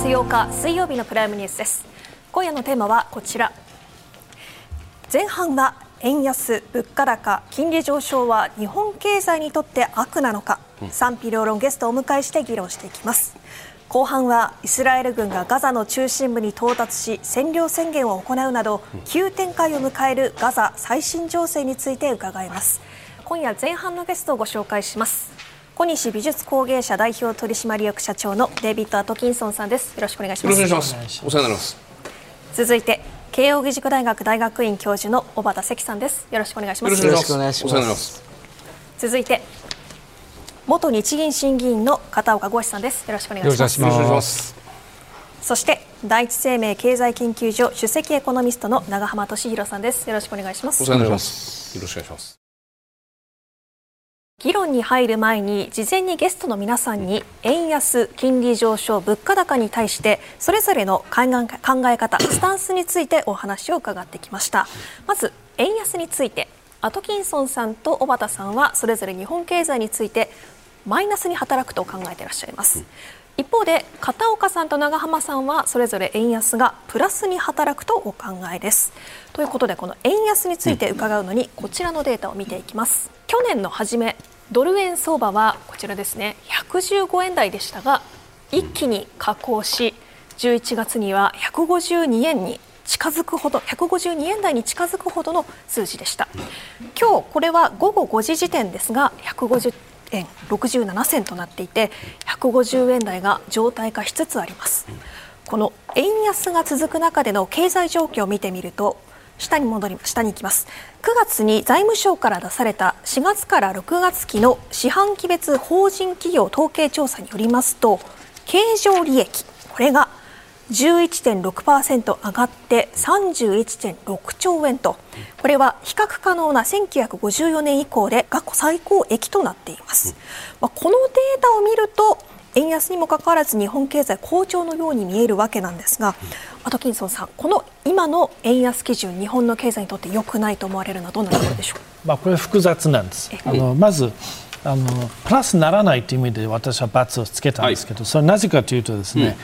11月8日水曜日のプライムニュースです。今夜のテーマはこちら。前半は円安物価高金利上昇は日本経済にとって悪なのか。賛否両論ゲストをお迎えして議論していきます。後半はイスラエル軍がガザの中心部に到達し占領宣言を行うなど急展開を迎えるガザ最新情勢について伺います。今夜前半のゲストをご紹介します小西美術工芸社代表取締役社長のデイビッド・アトキンソンさんです。よろしくお願いします。よろしくお願いします。お世話になります。続いて慶應義塾大学大学院教授の小畑関さんです。よろしくお願いします。よろしくお願いします。続いて元日銀審議員の片岡剛さんです。よろしくお願いします。よろしくお願いします。そして第一生命経済研究所首席エコノミストの長浜俊弘さんです。よろしくお願いします。お世話になります。よろしくお願いします議論に入る前に事前にゲストの皆さんに円安、金利上昇、物価高に対してそれぞれの考え方、スタンスについてお話を伺ってきました。まず円安についてアトキンソンさんと小畑さんはそれぞれ日本経済についてマイナスに働くと考えていらっしゃいます、一方で片岡さんと長浜さんはそれぞれ円安がプラスに働くとお考えです。ということでこの円安について伺うのにこちらのデータを見ていきます。去年の初めドル円相場はこちらですね。115円台でしたが一気に下降し11月には152円に近づくほど152円台に近づくほどの数字でした。今日これは午後5時時点ですが150円67銭となっていて150円台が状態化しつつあります。この円安が続く中での経済状況を見てみると下に戻り下に行きます。9月に財務省から出された4月から6月期の四半期別法人企業統計調査によりますと経常利益これが11.6%上がって31.6兆円とこれは比較可能な1954年以降で過去最高益となっています、まあ、このデータを見ると円安にもかかわらず日本経済好調のように見えるわけなんですが、アトキンソンさん、この今の円安基準、日本の経済にとって良くないと思われるのはどんなところでしょう？まあこれ複雑なんです。あのまずあのプラスならないという意味で私は×をつけたんですけど、はい、それはなぜかというとですね、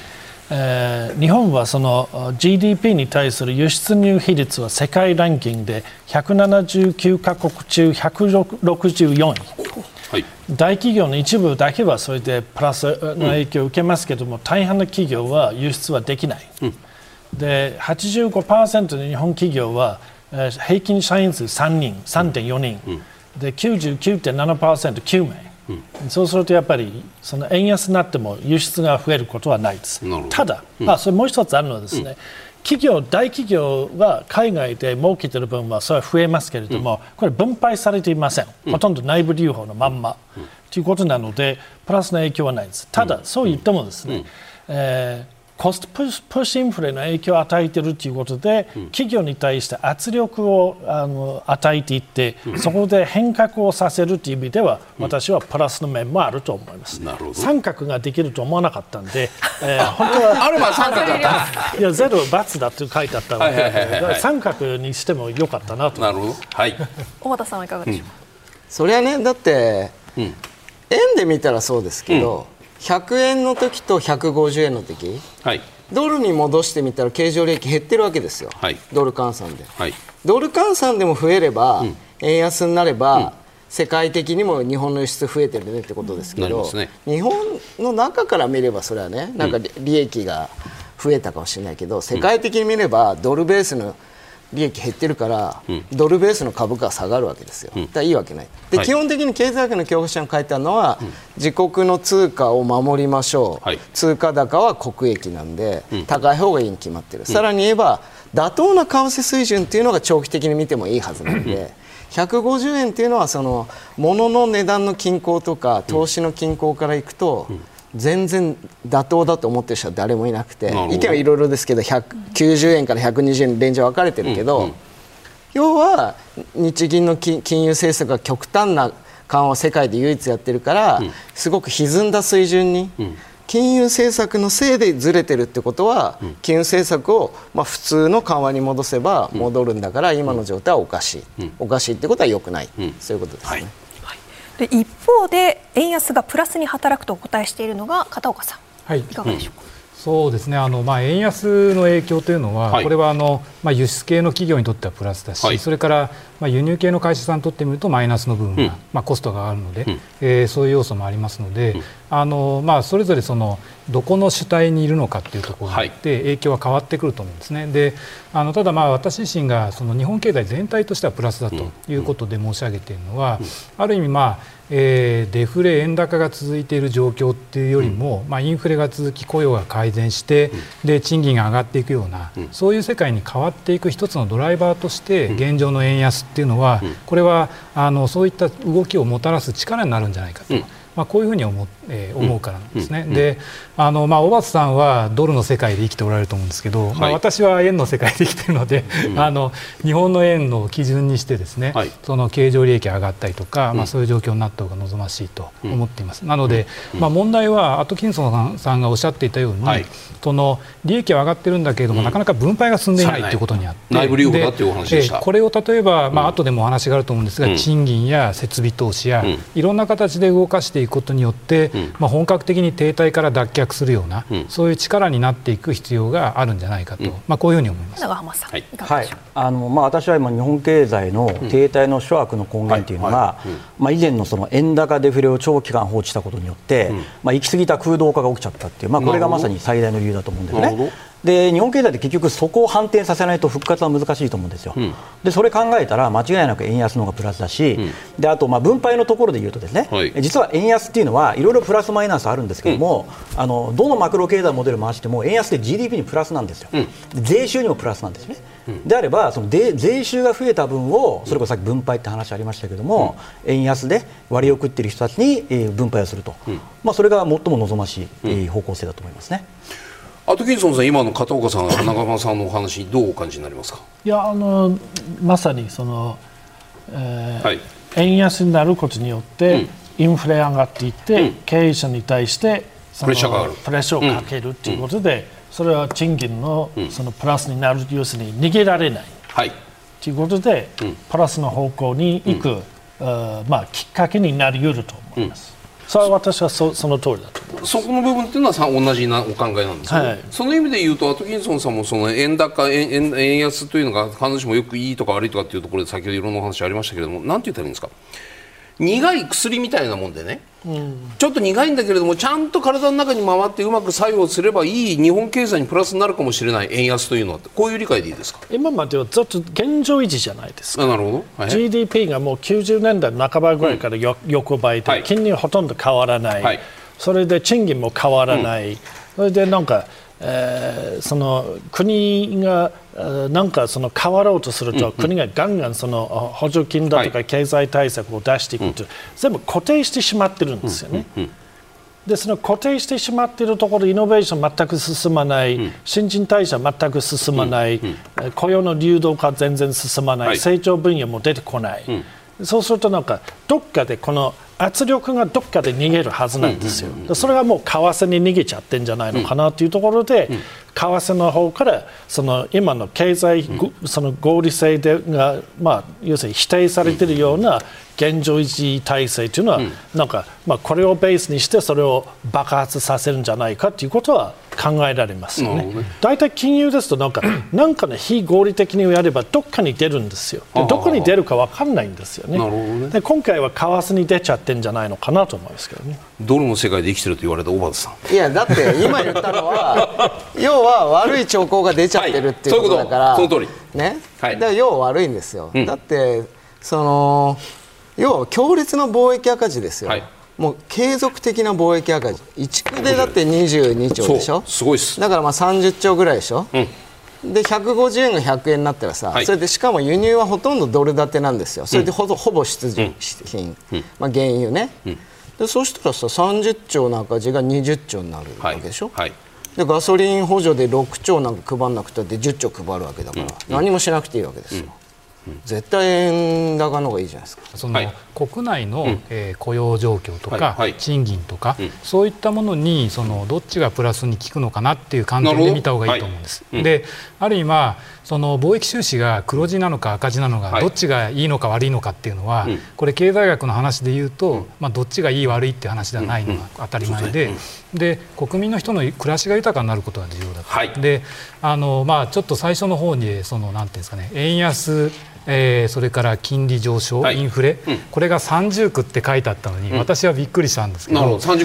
うん、えー、日本はその GDP に対する輸出入比率は世界ランキングで179カ国中164位。はい、大企業の一部だけはそれでプラスの影響を受けますけれども、うん、大半の企業は輸出はできない、うん、で85%の日本企業は、えー、平均社員数3人3.4人、うん、で99.7%、9名、うん、そうするとやっぱりその円安になっても輸出が増えることはないです。ただ、まあ、それもう一つあるのはですね、企業、大企業は海外で儲けてる分はそれは増えますけれども、これ分配されていません、ほとんど内部留保のまんま、ということなのでプラスの影響はないです。ただ、そう言ってもですね、えーコストプッシュインフレの影響を与えているということで、うん、企業に対して圧力をあの与えていって、うん、そこで変革をさせるという意味では、うん、私はプラスの面もあると思います。三角ができると思わなかったんで、えー、本当はあるば三角だった。いやゼロ×だって書いてあったので、三角にしてもよかったなと。なるほど、はい、小畑さんはいかがでしょう？か、それはねだって、円で見たらそうですけど、100円の時と150円の時、はい、ドルに戻してみたら経常利益減ってるわけですよ、はい、ドル換算で、はい、ドル換算でも増えれば、うん、円安になれば、うん、世界的にも日本の輸出増えてるねってことですけど、ね、日本の中から見ればそれはねなんか利益が増えたかもしれないけど世界的に見ればドルベースの利益減ってるから、うん、ドルベースの株価が下がるわけですよ、うん、だいいわけない。で、はい、基本的に経済学の教科書に書いてあるのは、うん、自国の通貨を守りましょう、はい、通貨高は国益なんで、高い方がいいに決まってる、さらに言えば妥当な為替水準っていうのが長期的に見てもいいはずなんで。150円っていうのはその物の値段の均衡とか投資の均衡からいくと、全然妥当だと思ってる人は誰もいなくて意見はいろいろですけど190円から120円レンジは分かれてるけど、うんうん、要は日銀の金融政策が極端な緩和を世界で唯一やってるから、うん、すごく歪んだ水準に、金融政策のせいでずれてるってことは、金融政策を、まあ、普通の緩和に戻せば戻るんだから、今の状態はおかしい、おかしいってことはよくない、そういうことですね。はいで一方で円安がプラスに働くとお答えしているのが片岡さん、はい、いかがでしょうか、うん、そうですね。あの、まあ、円安の影響というのは、はい、これはあの、まあ、輸出系の企業にとってはプラスだし、はい、それから、まあ、輸入系の会社さんにとってみるとマイナスの部分が、うん、まあ、コストがあるので、うん、えー、そういう要素もありますので、うん、あのまあ、それぞれそのどこの主体にいるのかというところによって影響は変わってくると思うんですね。であのただ、まあ、私自身がその日本経済全体としてはプラスだということで申し上げているのは、ある意味、まあえー、デフレ、円高が続いている状況っていうよりも、うん、まあ、インフレが続き雇用が改善して、うん、で賃金が上がっていくような、うん、そういう世界に変わっていく一つのドライバーとして現状の円安っていうのは、これはあのそういった動きをもたらす力になるんじゃないかと。まあ、こういうふうに思,、えー、思うからなんですね。であの、まあ、小松さんはドルの世界で生きておられると思うんですけど、はい、まあ、私は円の世界で生きているので、うん、あの日本の円の基準にしてですね、はい、その経常利益が上がったりとか、まあ、そういう状況になった方が望ましいと思っています。なので、まあ、問題はアトキンソンさんがおっしゃっていたように、はい、その利益は上がってるんだけれども、なかなか分配が進んでいないということにあって、内部留保だっていうお話でこれを例えば、まあ後でもお話があると思うんですが、賃金や設備投資や、いろんな形で動かしていくことによって、まあ、本格的に停滞から脱却するような、そういう力になっていく必要があるんじゃないかと、まあ、こういうふうに思います。はい、あのまあ、私は今日本経済の停滞の諸悪の根源というのが、まあ、以前のその円高デフレを長期間放置したことによって、まあ、行き過ぎた空洞化が起きちゃったっていう、まあ、これがまさに最大の理由だと思うんですね。で日本経済って結局そこを反転させないと復活は難しいと思うんですよ、うん、でそれ考えたら間違いなく円安の方がプラスだし、うん、であとまあ分配のところで言うとですね、はい、実は円安っていうのはいろいろプラスマイナスあるんですけども、うん、あのどのマクロ経済モデル回しても円安で GDP にプラスなんですよ、税収にもプラスなんですね。であればその税収が増えた分をそれこそさっき分配って話ありましたけども、円安で割り送っている人たちに分配をすると、まあ、それが最も望ましい方向性だと思いますね。アトキンソンさん、今の片岡さん、中間さんのお話、どうお感じになりますか？いやあのまさにその、えーはい、円安になることによって、インフレ上がっていって、うん、経営者に対してプレッシャーがある。プレッシャーをかけるということで、それは賃金のそのプラスになる、要するに逃げられない、はい、ということで、プラスの方向に行く、まあ、きっかけになり得ると思います。それは私はそその通りだと。そこの部分っていうのはさ同じなお考えなんですよ、はい、その意味で言うとアトキンソンさんもその円高円円円安というのが必ずしもよくいいとか悪いとかっていうところで先ほどいろんなお話ありましたけれどもなんて言ったらいいんですか？苦い薬みたいなもんでね、うん、ちょっと苦いんだけれどもちゃんと体の中に回ってうまく作用すればいい日本経済にプラスになるかもしれない。円安というのは。こういう理解でいいですか？今まではずっと現状維持じゃないですか。なるほど、はい、GDP がもう90年代半ばぐらいからよ、うん、横ばい。で、金利はほとんど変わらない、はい、それで賃金も変わらない、うん、それでなんかえー、その国がなんかその変わろうとすると、国がガンガンその補助金だとか経済対策を出していくと、全部固定してしまってるんですよね。でその固定してしまっているところイノベーション全く進まない、新陳代謝全く進まない、雇用の流動化全然進まない、成長分野も出てこない、そうするとなんかどっかでこの圧力がどっかで逃げるはずなんですよ、それがもう為替に逃げちゃってんじゃないのかなというところで、為替の方からその今の経済、その合理性でが、まあ、要するに否定されているような現状維持体制というのは、なんか、まあ、これをベースにしてそれを爆発させるんじゃないかということは考えられますよね。大体、金融ですとなんか なんかね非合理的にやればどっかに出るんですよ。でどこに出るか分かんないんですよね。ねで今回は為替に出ちゃってんじゃないのかなと思いますけどね。ドルの世界で生きてると言われた小畑さん。いやだって今言ったのは 要は悪い兆候が出ちゃってるっていうことだから、はい、その通り。ね？はい、だから要は悪いんですよ。うん、だってその要は強烈な貿易赤字ですよ。はい。もう継続的な貿易赤字。1区でだって22兆でしょ？すごいす。だからまあ30兆ぐらいでしょ、うん、で150円が100円になったらさ、はい、それでしかも輸入はほとんどドル建てなんですよ。それでほ,、ほぼ必需品、うん、まあ、原油ね、うん、でそうしたらさ30兆の赤字が20兆になるわけでしょ、はい。はい、でガソリン補助で6兆なんか配らなくたって10兆配るわけだから、何もしなくていいわけですよ、絶対円高の方がいいじゃないですか。その、はい、国内の、うん、えー、雇用状況とか、はい、賃金とか、うん、そういったものにそのどっちがプラスに効くのかなっていう観点で見た方がいいと思うんです。はい、である意味まあその貿易収支が黒字なのか赤字なのか、どっちがいいのか悪いのかっていうのは、これ経済学の話で言うと、まあ、どっちがいい悪いっていう話ではないのが当たり前で,、で国民の人の暮らしが豊かになることが重要だと。であのまあ、ちょっと最初の方にそのなんていうんですかね円安えー、それから金利上昇、はい、インフレ、うん、これが三重苦って書いてあったのに、うん、私はびっくりしたんですけど、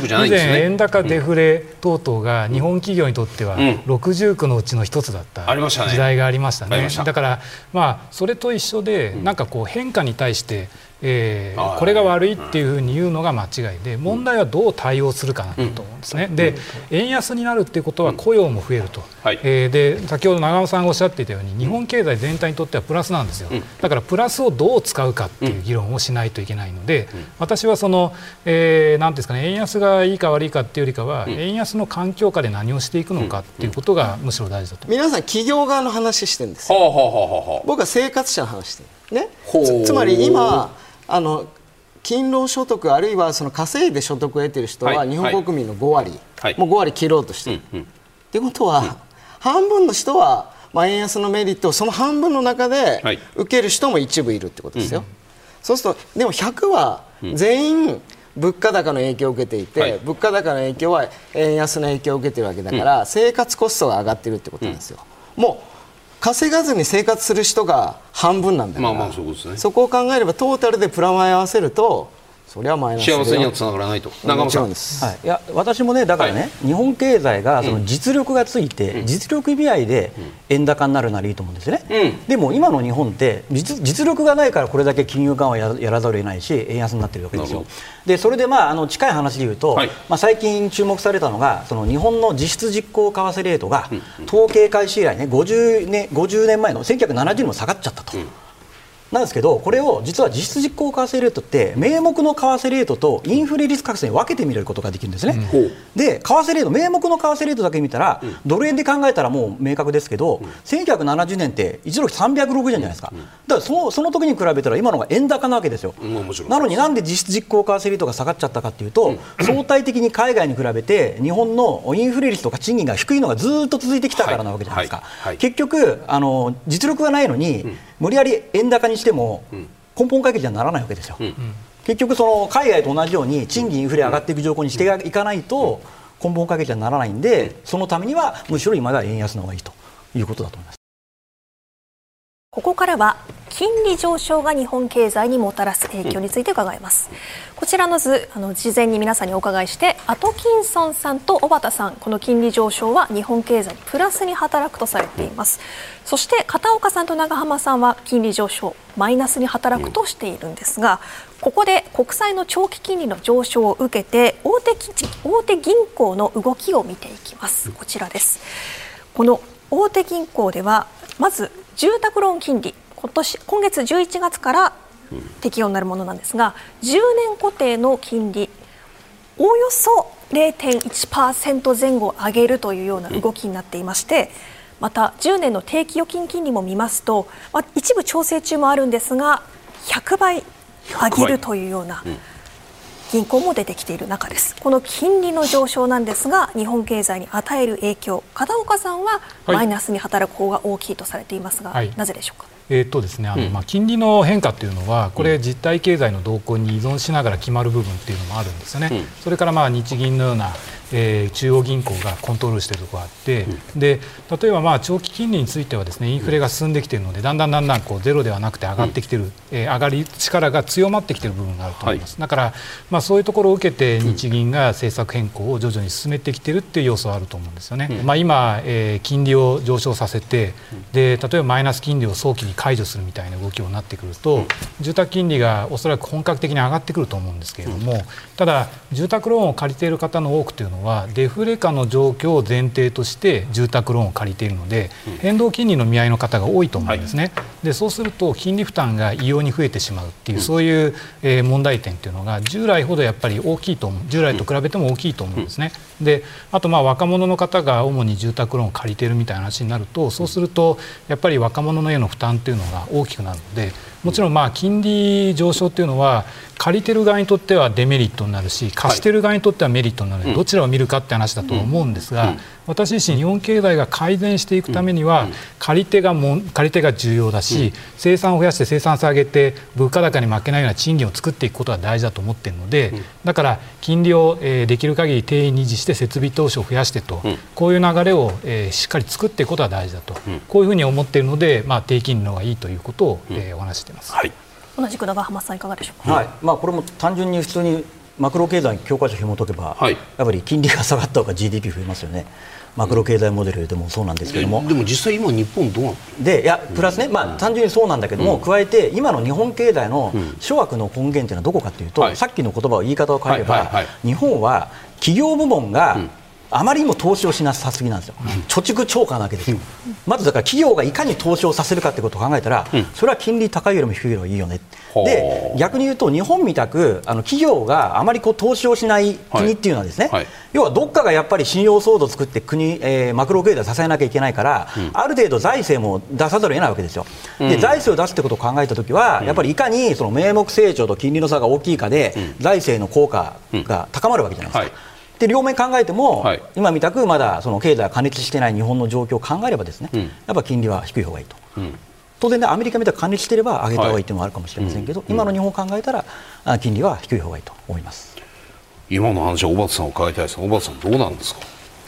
ど。以前、円高、デフレ等々が日本企業にとっては六重苦のうちの一つだった時代がありましたね。だから、まあ、それと一緒で、なんかこう変化に対してえー、これが悪いっていうふうに言うのが間違いで問題はどう対応するかなと思うんですね。で円安になるっていうことは雇用も増えると、えー、で先ほど長尾さんがおっしゃっていたように日本経済全体にとってはプラスなんですよ。だからプラスをどう使うかっていう議論をしないといけないので私はその、えー、なんですかね円安がいいか悪いかっていうよりかは円安の環境下で何をしていくのかっていうことがむしろ大事だと皆さん企業側の話してるんですよ。僕は生活者の話してる。ね。つまり今あの勤労所得あるいはその稼いで所得を得ている人は日本国民の5割、はい、もう5割切ろうとしている。と、うん、いうことは、うん、半分の人は、まあ、円安のメリットをその半分の中で受ける人も一部いるってことですよ。そうするとでも100は全員物価高の影響を受けていて、はい、物価高の影響は円安の影響を受けているわけだから、生活コストが上がっているってことなんですよ。もう稼がずに生活する人が半分なんだから、まあまあそこね、そこを考えればトータルでプラマイ合わせるとそれはマイナス幸せにはつながらないと。長さん。です、はい、いや私もねだからね、はい、日本経済がその実力がついて、うん、実力意味合いで円高になるならいいと思うんですよね、うん、でも今の日本って実力がないからこれだけ金融緩和ややらざるを得ないし円安になってるわけですよ。でそれでまああの近い話で言うと、はい、まあ、最近注目されたのがその日本の実質実効為替レートが統計開始以来ね50年 ,50 年前の1970年も下がっちゃったと。うんなんですけどこれを実は実質実効為替レートって名目の為替レートとインフレ率覚醒に分けてみることができるんですね、うん、で為替レート名目の為替レートだけ見たら、うん、ドル円で考えたらもう明確ですけど、うん、1970年って1ドル360円じゃないですか、だからそのその時に比べたら今のが円高なわけですよ、なのになんで実質実効為替レートが下がっちゃったかというと、相対的に海外に比べて日本のインフレ率とか賃金が低いのがずっと続いてきたからなわけじゃないですか、はい。はい、結局あの実力がないのに、無理やり円高にしても根本解決にはならないわけですよ。結局その海外と同じように賃金インフレ上がっていく条項にしていかないと根本解決にはならないんでそのためにはむしろ今では円安の方がいいということだと思います。ここからは金利上昇が日本経済にもたらす影響について伺います、こちらの図あの事前に皆さんにお伺いしてアトキンソンさんと小畑さんこの金利上昇は日本経済にプラスに働くとされています。そして片岡さんと長浜さんは金利上昇マイナスに働くとしているんですがここで国債の長期金利の上昇を受けて大手大手銀行の動きを見ていきます。こちらです。この大手銀行ではまず住宅ローン金利今年今月11月から適用になるものなんですが10年固定の金利おおよそ0.1%前後上げるというような動きになっていましてまた10年の定期預金金利も見ますと、まあ、一部調整中もあるんですが100倍上げるというような銀行も出てきている中です。この金利の上昇なんですが日本経済に与える影響片岡さんはマイナスに働く方が大きいとされていますが、はい、なぜでしょうか？えーとですねあのまあ、金利の変化というのはこれ実体経済の動向に依存しながら決まる部分っていうのもあるんですよね、うん、それからまあ日銀のようなえー、中央銀行がコントロールしているところがあって、うん、で例えばまあ長期金利についてはですねインフレが進んできているのでだんだんだんだんこうゼロではなくて上がってきている、うん、えー、上がり力が強まってきている部分があると思います、はい、だから、まあ、そういうところを受けて日銀が政策変更を徐々に進めてきているっていう要素はあると思うんですよね、うん、まあ、今、えー、金利を上昇させてで例えばマイナス金利を早期に解除するみたいな動きになってくると、住宅金利がおそらく本格的に上がってくると思うんですけれども、ただ住宅ローンを借りている方の多くというのはデフレ下の状況を前提として住宅ローンを借りているので、変動金利の見合いの方が多いと思うんですね、はい、でそうすると金利負担が異様に増えてしまうっていう、そういう、え問題点っていうのが従来ほどやっぱり大きいと思う従来と比べても大きいと思うんですね。であとまあ若者の方が主に住宅ローンを借りているみたいな話になるとそうするとやっぱり若者のへの負担っていうのが大きくなるのでもちろんまあ金利上昇っていうのは借りてる側にとってはデメリットになるし貸してる側にとってはメリットになるどちらを見るかって話だと思うんですが私自身日本経済が改善していくためには借り手がも借り手が重要だし生産を増やして生産性を上げて物価高に負けないような賃金を作っていくことが大事だと思っているのでだから金利をできる限り定員に維持して設備投資を増やしてとこういう流れをしっかり作っていくことが大事だとこういうふうに思っているのでまあ低金利の方がいいということをお話しています。はい。同じく長浜さんいかがでしょうか、はい。まあ、これも単純に普通にマクロ経済教科書を紐解けば、はい、やっぱり金利が下がった方が GDP 増えますよね。マクロ経済モデルでもそうなんですけども、でも実際今日本どうなでいやプラスね、まあ、単純にそうなんだけども、加えて今の日本経済の諸悪の根源というのはどこかというと、さっきの言葉を言い方を変えれば、日本は企業部門があまりにも投資をしなさすぎなんですよ、貯蓄超過なわけですよ、まずだから企業がいかに投資をさせるかということを考えたら、それは金利高いよりも低いよりいいよね、で逆に言うと、日本みたくあの企業があまりこう投資をしない国っていうのは、ですね、はい。はい、要はどっかがやっぱり信用騒動を作って国、えー、マクロ経済を支えなきゃいけないから、うん、ある程度財政も出さざるを得ないわけですよ、で財政を出すってことを考えたときは、やっぱりいかにその名目成長と金利の差が大きいかで、財政の効果が高まるわけじゃないですか。で両面考えても、はい、今みたくまだその経済が過熱していない日本の状況を考えればですね、うん、やっぱ金利は低い方がいいと、うん、当然ねアメリカみたいに過熱していれば上げた方がいいというのもあるかもしれませんけど、はい、今の日本を考えたら金利は低い方がいいと思います。今の話は小畑さんを伺いたいです小畑さんどうなんですか？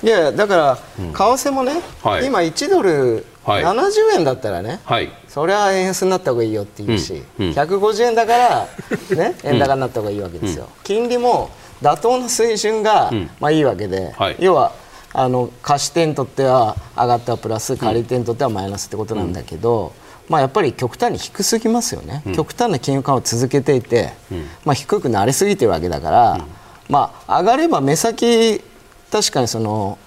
いやだから、為替もね、はい、今1ドル70円だったらね、はい、それは円安になった方がいいよって言うし、うん。うん、150円だから、ね、円高になった方がいいわけですよ、金利も妥当な水準が、うん、まあ、いいわけで、はい、要はあの貸し手にとっては上がったプラス借り手にとってはマイナスってことなんだけど、うん、まあ、やっぱり極端に低すぎますよね、うん、極端な金融緩和を続けていて、まあ、低くなりすぎてるわけだから、まあ、上がれば目先確かにその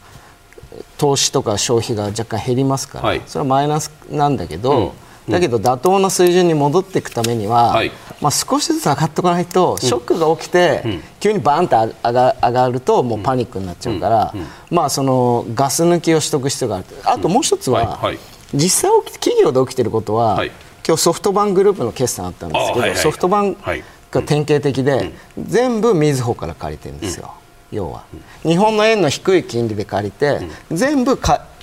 投資とか消費が若干減りますから、はい、それはマイナスなんだけど、だけど妥当な水準に戻っていくためには、はい、まあ、少しずつ上がっておかないとショックが起きて、うん、急にバーンと上が上がるともうパニックになっちゃうから、うん。うん、まあ、そのガス抜きをしとく必要があるあともう一つは、はい。はい、実際企業で起きていることは、今日ソフトバンクグループの決算あったんですけど、はいはい、ソフトバンクが典型的で、全部みずほから借りてるんですよ、要は。日本の円の低い金利で借りて、全部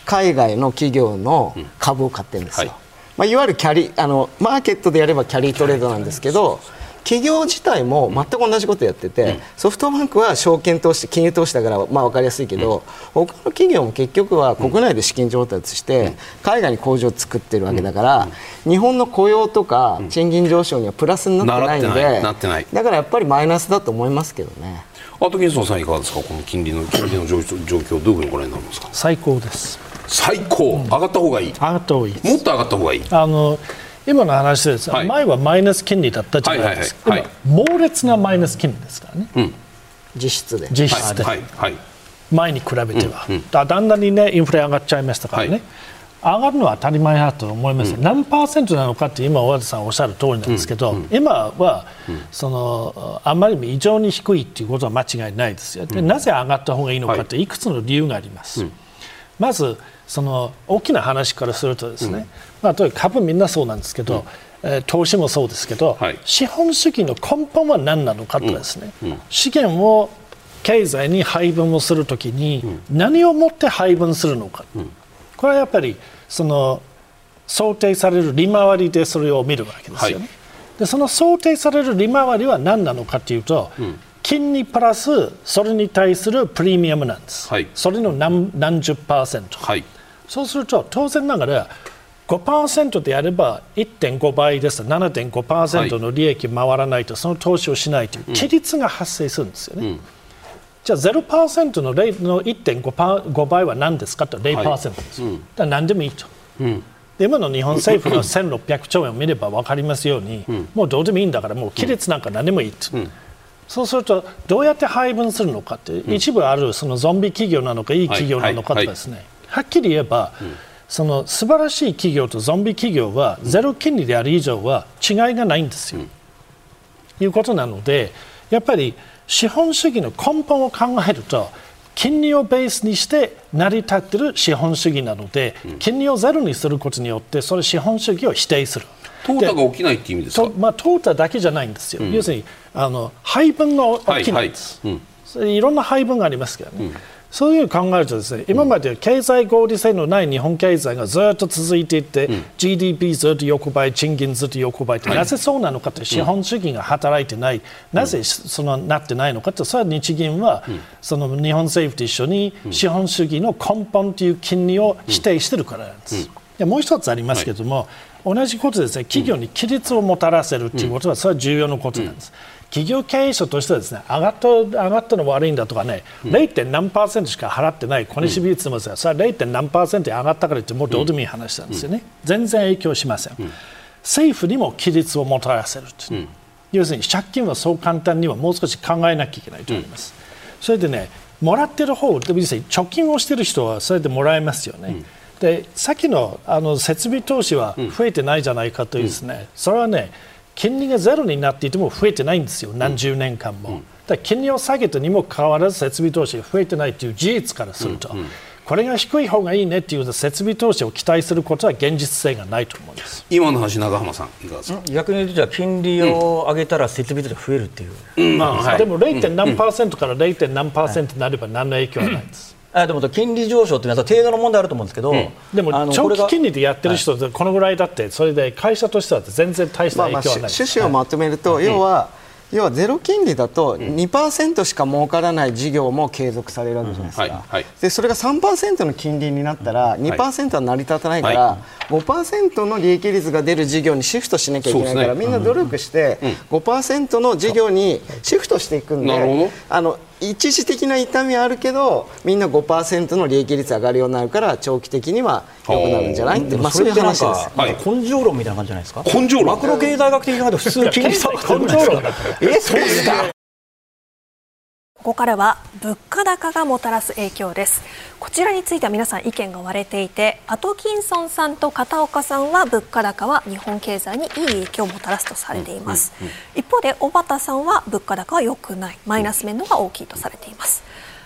海外の企業の株を買ってるんですよ。まあ、いわゆるキャリあのマーケットでやればキャリートレードなんですけど企業自体も全く同じことをやってて、ソフトバンクは証券投資金融投資だからまあ分かりやすいけど、他の企業も結局は国内で資金調達して海外に工場を作ってるわけだから、日本の雇用とか賃金上昇にはプラスになってないんでだからやっぱりマイナスだと思いますけどね。アートキンソンさんいかがですか？この金利の金利の状況どういうふうにご覧になりますか？最高です最高、うん、上がった方がいい。上がった方がいいもっと上がった方がいい。あの今の話です、はい、前はマイナス金利だったじゃないですか、はいはいはい、猛烈なマイナス金利ですからね、うん、実質で。実質で、はい。はい、前に比べては、うん。うん、だだんだんにねインフレ上がっちゃいましたからね、上がるのは当たり前だと思います、うん、何パーセントなのかって今、小和田さんおっしゃる通りなんですけど、うん、今は、そのあまりに異常に低いということは間違いないですよ、でなぜ上がった方がいいのかってい。くつの理由があります。まずその大きな話からするとですね、うん、まあ、株みんなそうなんですけど、うん、えー、投資もそうですけど、はい、資本主義の根本は何なのかとですね、うん、資源を経済に配分をするときに何をもって配分するのか、これはやっぱりその想定される利回りでそれを見るわけですよね。はい、でその想定される利回りは何なのかというと、金利プラスそれに対するプレミアムなんです、はい、それの何何十パーセント、はい、そうすると当然ながら5%であれば1.5倍です。7.5%の利益回らないとその投資をしないという規律が発生するんですよね。うん、じゃあ0%のの1.5倍は何ですかと0%です、はいうん、だ何でもいいと、うん、で今の日本政府の1600兆円を見れば分かりますように、うん、もうどうでもいいんだからもう規律なんか何でもいいと、そうするとどうやって配分するのかって、一部あるそのゾンビ企業なのかいい企業なのかとかですね、はい。はいはっきり言えば、うん、その素晴らしい企業とゾンビ企業はゼロ金利である以上は違いがないんですよ。うん、いうことなのでやっぱり資本主義の根本を考えると金利をベースにして成り立っている資本主義なので、金利をゼロにすることによってそれ資本主義を否定する。淘汰が起きないっていう意味ですか？まあ、淘汰だけじゃないんですよ、うん、要するにあの配分が起きないです、はい。はいうん、いろんな配分がありますけどね、うん、そういう考えるとですね今まで経済合理性のない日本経済がずっと続いていって、うん、GDP ずっと横ばい賃金ずっと横ばいって、はい、なぜそうなのかって資本主義が働いてない、なぜそのなってないのかってそれは日銀は、その日本政府と一緒に資本主義の根本という金利を否定してるからなんです。でもう一つありますけれども、はい。同じことですね企業に規律をもたらせるということは、それは重要なことなんです。企業経営者としてはですね上がった上がったの悪いんだとかね、うん、0. 何パーセントしか払ってない、小西美術もそれは 0. 何パーセント上がったからってもうどうでもいい話なんですよね、全然影響しません、政府にも規律をもたらせると、要するに借金はそう簡単にはもう少し考えなきゃいけないと思います、それでねもらってる方で貯金をしている人はそれでもらえますよね。でさっきのあの設備投資は増えてないじゃないかというですね、うん、それはね金利がゼロになっていても増えてないんですよ、何十年間も。だ金利を下げたにもかかわらず設備投資が増えてないという事実からすると、これが低い方がいいねっていう設備投資を期待することは現実性がないと思います今の話、長浜さん、いかがですか？逆に言うと、じゃあ、金利を上げたら設備投資が増えるっていう、うんまあはい、でも 0. 何パーセントから 0. 何パーセントになれば何の影響はないです。あでも金利上昇というのは程度の問題あると思うんですけど、うん、でも長期金利でやってる人、このぐらいだって、それで会社としては全然大した影響はない、まあ、まあ、趣旨をまとめると、要は、要はゼロ金利だと2%しか儲からない事業も継続されるわけじゃないですか、うん。はいはい、でそれが3%の金利になったら2%は成り立たないから、はい、5%の利益率が出る事業にシフトしなきゃいけないから、ね、みんな努力して5%の事業にシフトしていくんで、あの一時的な痛みはあるけどみんな5%の利益率上がるようになるから長期的には良くなるんじゃない？って、まあ、そういう話です、はい、根性論みたいな感じじゃないですか？根性論。マクロ経済学的に考えると普通金利差根性論。えそうですかここからは物価高がもたらす影響です。こちらについては皆さん意見が割れていてアトキンソンさんと片岡さんは物価高は日本経済にいい影響をもたらすとされています、一方で小畑さんは物価高は良くない。マイナス面のが大きいとされています。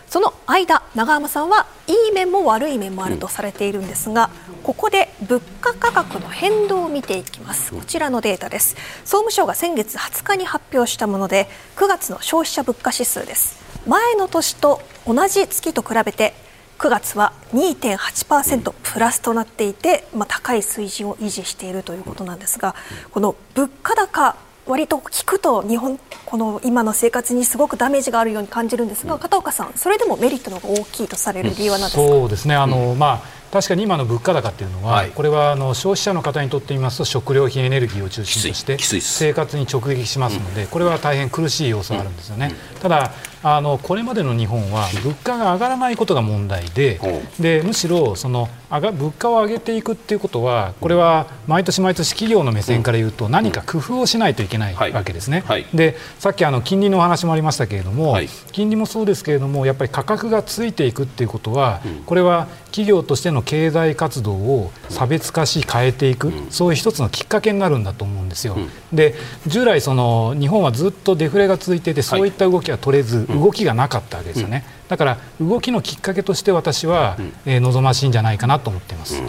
その間長浜さんはいい面も悪い面もあるとされているんですがここで物価価格の変動を見ていきます。こちらのデータです。総務省が先月20日に発表したもので9月の消費者物価指数です前の年と同じ月と比べて9月は2.8%プラスとなっていて、まあ、高い水準を維持しているということなんですがこの物価高割と聞くと日本この今の生活にすごくダメージがあるように感じるんですが片岡さんそれでもメリットの方が大きいとされる理由は何ですか、そうですね。あの、まあ確かに今の物価高っていうのは、はい、これはあの消費者の方にとってみますと食料品、エネルギーを中心として生活に直撃しますので、これは大変苦しい要素があるんですよね。ただあのこれまでの日本は物価が上がらないことが問題ででむしろその上が物価を上げていくっていうことはこれは毎年毎年企業の目線から言うと何か工夫をしないといけないわけですね。はい。はい、でさっきあの金利のお話もありましたけれども、はい、金利もそうですけれどもやっぱり価格がついていくっていうことはこれは企業としての経済活動を差別化し変えていく、そういう一つのきっかけになるんだと思うんですよ。で従来その日本はずっとデフレが続いてい。てそういった動きは取れず、動きがなかったわけですよね。だから動きのきっかけとして私は、えー、望ましいんじゃないかなと思っています。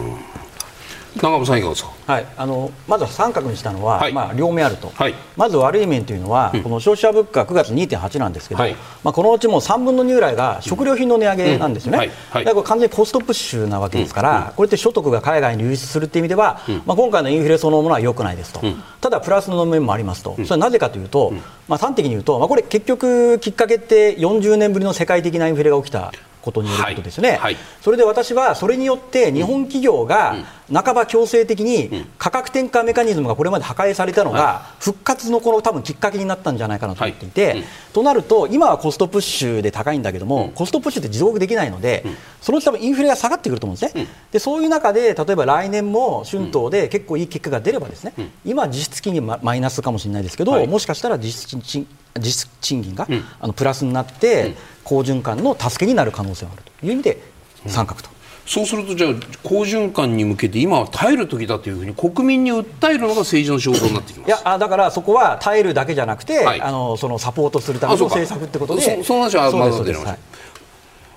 長野さんいかがですか、はい、あのまず三角にしたのは、はい、まあ、両面あると、はい、まず悪い面というのは、うん、この消費者物価9月2.8なんですけど、はい、まあ、このうちもう3分の2ぐらいが食料品の値上げなんですよね、うん、だから完全にコストプッシュなわけですから、これって所得が海外に流出するという意味では、まあ、今回のインフレそのものは良くないですと、ただプラスの面もありますと、それはなぜかというと、まあ、端的に言うと、まあ、これ結局きっかけって40年ぶりの世界的なインフレが起きたことによることですね、はい。はい、それで私はそれによって日本企業が半ば強制的に価格転嫁メカニズムがこれまで破壊されたのが復活のこの多分きっかけになったんじゃないかなと思っていて、となると今はコストプッシュで高いんだけども、コストプッシュって持続できないので、そのうち多分インフレが下がってくると思うんですね、でそういう中で例えば来年も春闘で結構いい結果が出ればですね、今実質金利マイナスかもしれないですけど、もしかしたら実質実質賃金が、あのプラスになって、好循環の助けになる可能性があるという意味で三角と。そうするとじゃあ好循環に向けて今は耐える時だというふうに国民に訴えるのが政治の仕事になってきます。いやだからそこは耐えるだけじゃなくて、はい、あのそのサポートするための政策ってことで。その話はまだ出ない、はい、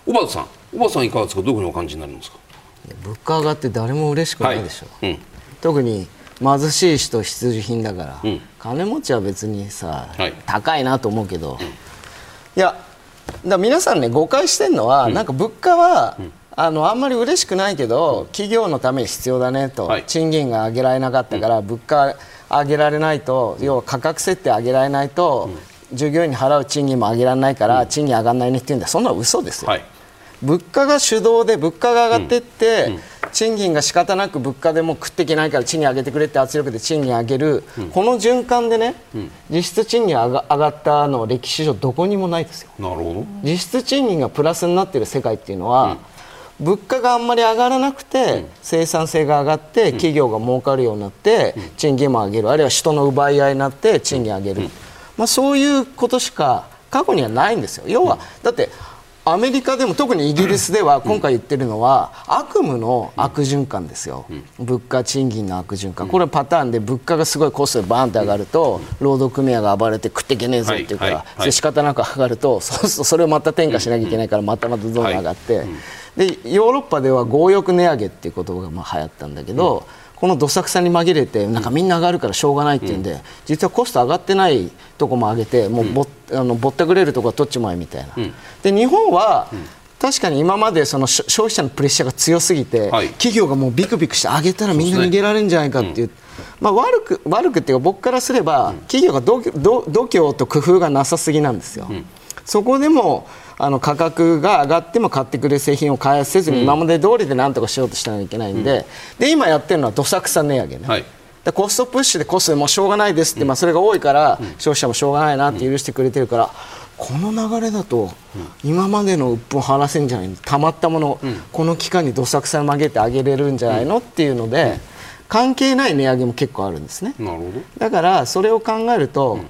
小畑さん。小畑さんいかがですか？どういうふうにお感じになるんですか？物価上がって誰も嬉しくないでしょ、はい。うん、特に貧しい人必需品だから、うん、金持ちは別にさ、はい、高いなと思うけど、うん、いやだ皆さんね誤解してるのは、なんか物価は、あのあんまり嬉しくないけど企業のために必要だねと、はい、賃金が上げられなかったから、物価上げられないと要は価格設定上げられないと、従業員に払う賃金も上げられないから、賃金上がらないねって言うんだそんな嘘ですよ、はい、物価が主導で物価が上がっていって、うんうん、賃金が仕方なく物価でも食っていけないから賃金上げてくれって圧力で賃金上げる、うん、この循環でね、実質賃金上が上がったの歴史上どこにもないですよ。なるほど。実質賃金がプラスになっている世界っていうのは、物価があんまり上がらなくて、生産性が上がって企業が儲かるようになって、賃金も上げる。あるいは人の奪い合いになって賃金上げる、まあ、そういうことしか過去にはないんですよ。要はだってアメリカでも特にイギリスでは今回言ってるのは悪夢の悪循環ですよ、物価、賃金の悪循環、これはパターンで物価がすごいコストでバーンって上がると労働組合が暴れて食っていけねえぞっていうから、仕方なく上がると そうするとそれをまた転嫁しなきゃいけないからまたまたどんどん上がって、でヨーロッパでは強欲値上げっていう言葉がまあ流行ったんだけど、このどさくさに紛れてなんかみんな上がるからしょうがないっていうんで、実はコスト上がってないとこも上げてもうぼ,、あのぼったくれるとこは取っちまえみたいな。で日本は、確かに今までその消費者のプレッシャーが強すぎて、はい、企業がもうビクビクして上げたらみんな逃げられるんじゃないかっていう。まあ、悪く悪くっていうか僕からすれば、企業が度胸と工夫がなさすぎなんですよ。そこでもあの価格が上がっても買ってくれる製品を開発せずに今まで通りでなんとかしようとしなきゃいけないんで,、で今やってるのはどさくさ値上げね。はい。でコストプッシュでコストでもうしょうがないですって、まあ、それが多いから消費者もしょうがないなって許してくれてるからこの流れだと今までの鬱憤を晴らせんじゃないのたまったものこの期間にどさくさ曲げてあげれるんじゃないのっていうので関係ない値上げも結構あるんですね。だからそれを考えると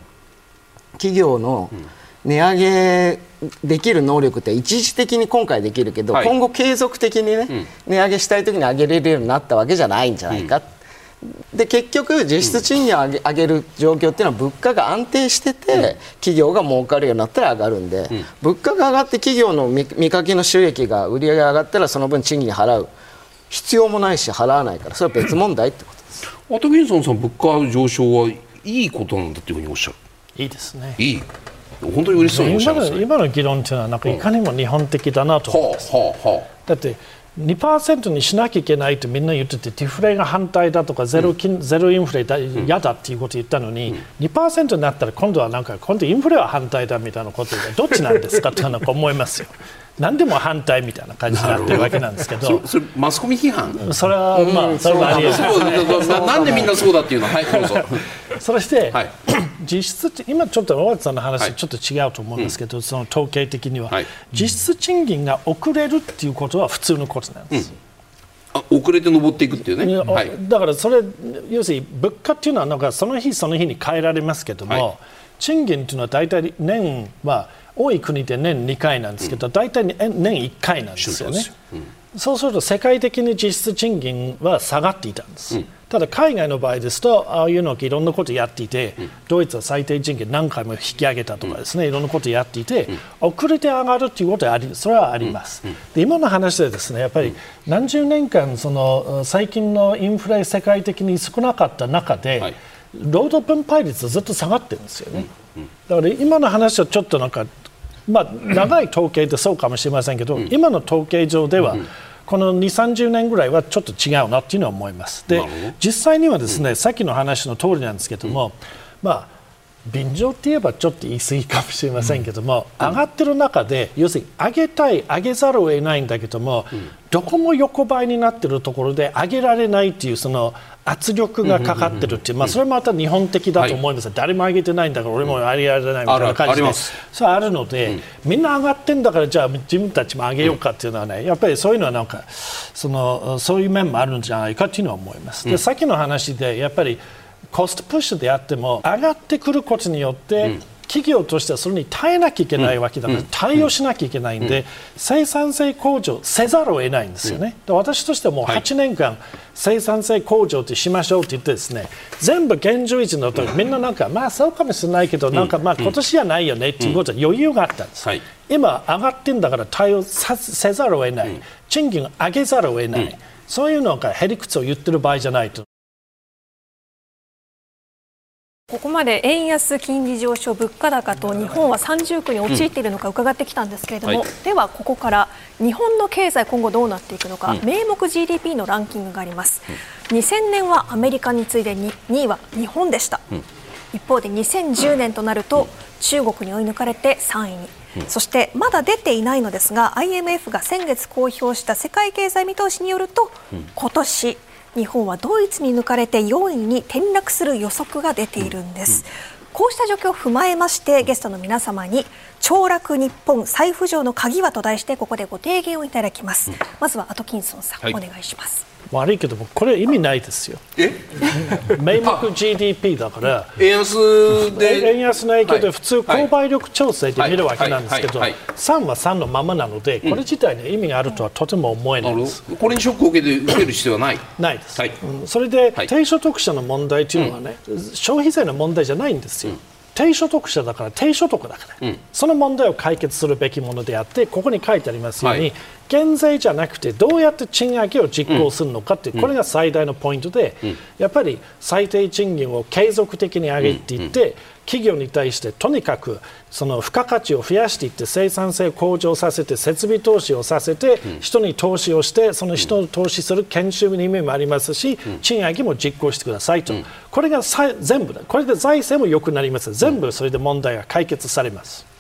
企業の値上げできる能力って一時的に今回できるけど、はい、今後継続的にね、うん、値上げしたい時に上げれるようになったわけじゃないんじゃないか、うん、で結局実質賃金を上げ上げる状況っていうのは物価が安定してて、うん、企業が儲かるようになったら上がるんで、物価が上がって企業の見かけの収益が売り上げが上がったらその分賃金払う。必要もないし払わないからそれは別問題ってことです。アトキンソンさん物価上昇はいいことなんだというふうにおっしゃる。いいですね。いい。本当に嬉しそうにおっしゃいます、ね、今の議論というのはなんかいかにも日本的だなと思います、だって2%にしなきゃいけないとみんな言っててディフレが反対だとかゼロ金、うん、ゼロインフレだ嫌だっていうことを言ったのに、うん、2%になったら今度はなんか今度インフレは反対だみたいなことでどっちなんですかってなんか思いますよ。何でも反対みたいな感じになってるわけなんですけど。それマスコミ批判？それはまあ、それはありえなんでみんなそうだっていうの？ははいどうぞ。そして、はい、実質今ちょっと大和さんの話ちょっと違うと思うんですけど、はい、その統計的には、はい、実質賃金が遅れるっていうことは普通のことなんです、うん。あ遅れて上っていくっていうね、はい、だからそれ要するに物価っていうのはなんかその日その日に変えられますけども、はい、賃金っていうのは大体年は多い国で年2回なんですけど、大体年1回なんですよね。そうすると世界的に実質賃金は下がっていたんです。ただ海外の場合ですとああいうのいろんなことをやっていて、ドイツは最低賃金何回も引き上げたとかですね、いろんなことをやっていて、遅れて上がるということはありそれはあります。で今の話でですねやっぱり何十年間その最近のインフレ世界的に少なかった中で、はい。労働分配率ずっと下がってるんですよね。だから今の話はちょっとなんか、まあ、長い統計でそうかもしれませんけど、今の統計上では、この2、30年ぐらいはちょっと違うなっていうのは思います。で、実際にはですね、さっきの話の通りなんですけども、まあ、便乗って言えばちょっと言い過ぎかもしれませんけども、うん、上がってる中で要するに上げたい上げざるを得ないんだけども、うん、どこも横ばいになっているところで上げられないっていうその圧力がかかってるっていう、まあ、それまた日本的だと思います、はい、誰も上げてないんだから俺も上げられないみたいな感じで、それあるので、うん、みんな上がってんだからじゃあ自分たちも上げようかっていうのはねやっぱりそういうのはなんかそのそういう面もあるんじゃないかっていうのは思います。でさっきの話でやっぱりコストプッシュであっても上がってくることによって、企業としてはそれに耐えなきゃいけないわけだから、対応しなきゃいけないんで、生産性向上せざるを得ないんですよね。私としてはもう8年間、生産性向上ってしましょうって言ってですね全部現状維持のとみんななんかまあそうかもしれないけど、なんかまあ今年はないよねっていうことで余裕があったんです。今上がってんだから対応せざるを得ない、賃金を上げざるを得ない、そういうのがへりくつを言ってる場合じゃないと。ここまで円安、金利上昇、物価高と日本は三重苦に陥っているのか伺ってきたんですけれども、うんはい、ではここから日本の経済今後どうなっていくのか、うん、名目 GDP のランキングがあります、うん、2000年はアメリカに次いで 2, 2位は日本でした、うん、一方で2010年となると中国に追い抜かれて3位に、そしてまだ出ていないのですが IMF が先月公表した世界経済見通しによると、今年日本はドイツに抜かれて4位に転落する予測が出ているんです。こうした状況を踏まえましてゲストの皆様に凋落日本再浮上の鍵はと題してここでご提言をいただきます。まずはアトキンソンさん、はい、お願いします。悪いけどもこれ意味ないですよ。え？名目 GDP だから円安で？円安の影響で普通購買力調整で見るわけなんですけど3は3のままなのでこれ自体に意味があるとはとても思えないです。これにショックを受けて受ける必要はない？ないです、はい。うん、それで低所得者の問題というのはね、消費税の問題じゃないんですよ。低所得者だから低所得だから、うん、その問題を解決するべきものであってここに書いてありますように、はい、減税じゃなくてどうやって賃上げを実行するのかっていう、これが最大のポイントで、やっぱり最低賃金を継続的に上げていって、企業に対してとにかくその付加価値を増やしていって生産性を向上させて設備投資をさせて人に投資をしてその人に投資する研修の意味もありますし賃上げも実行してくださいと。これが全部これで財政も良くなります。全部それで問題が解決されます。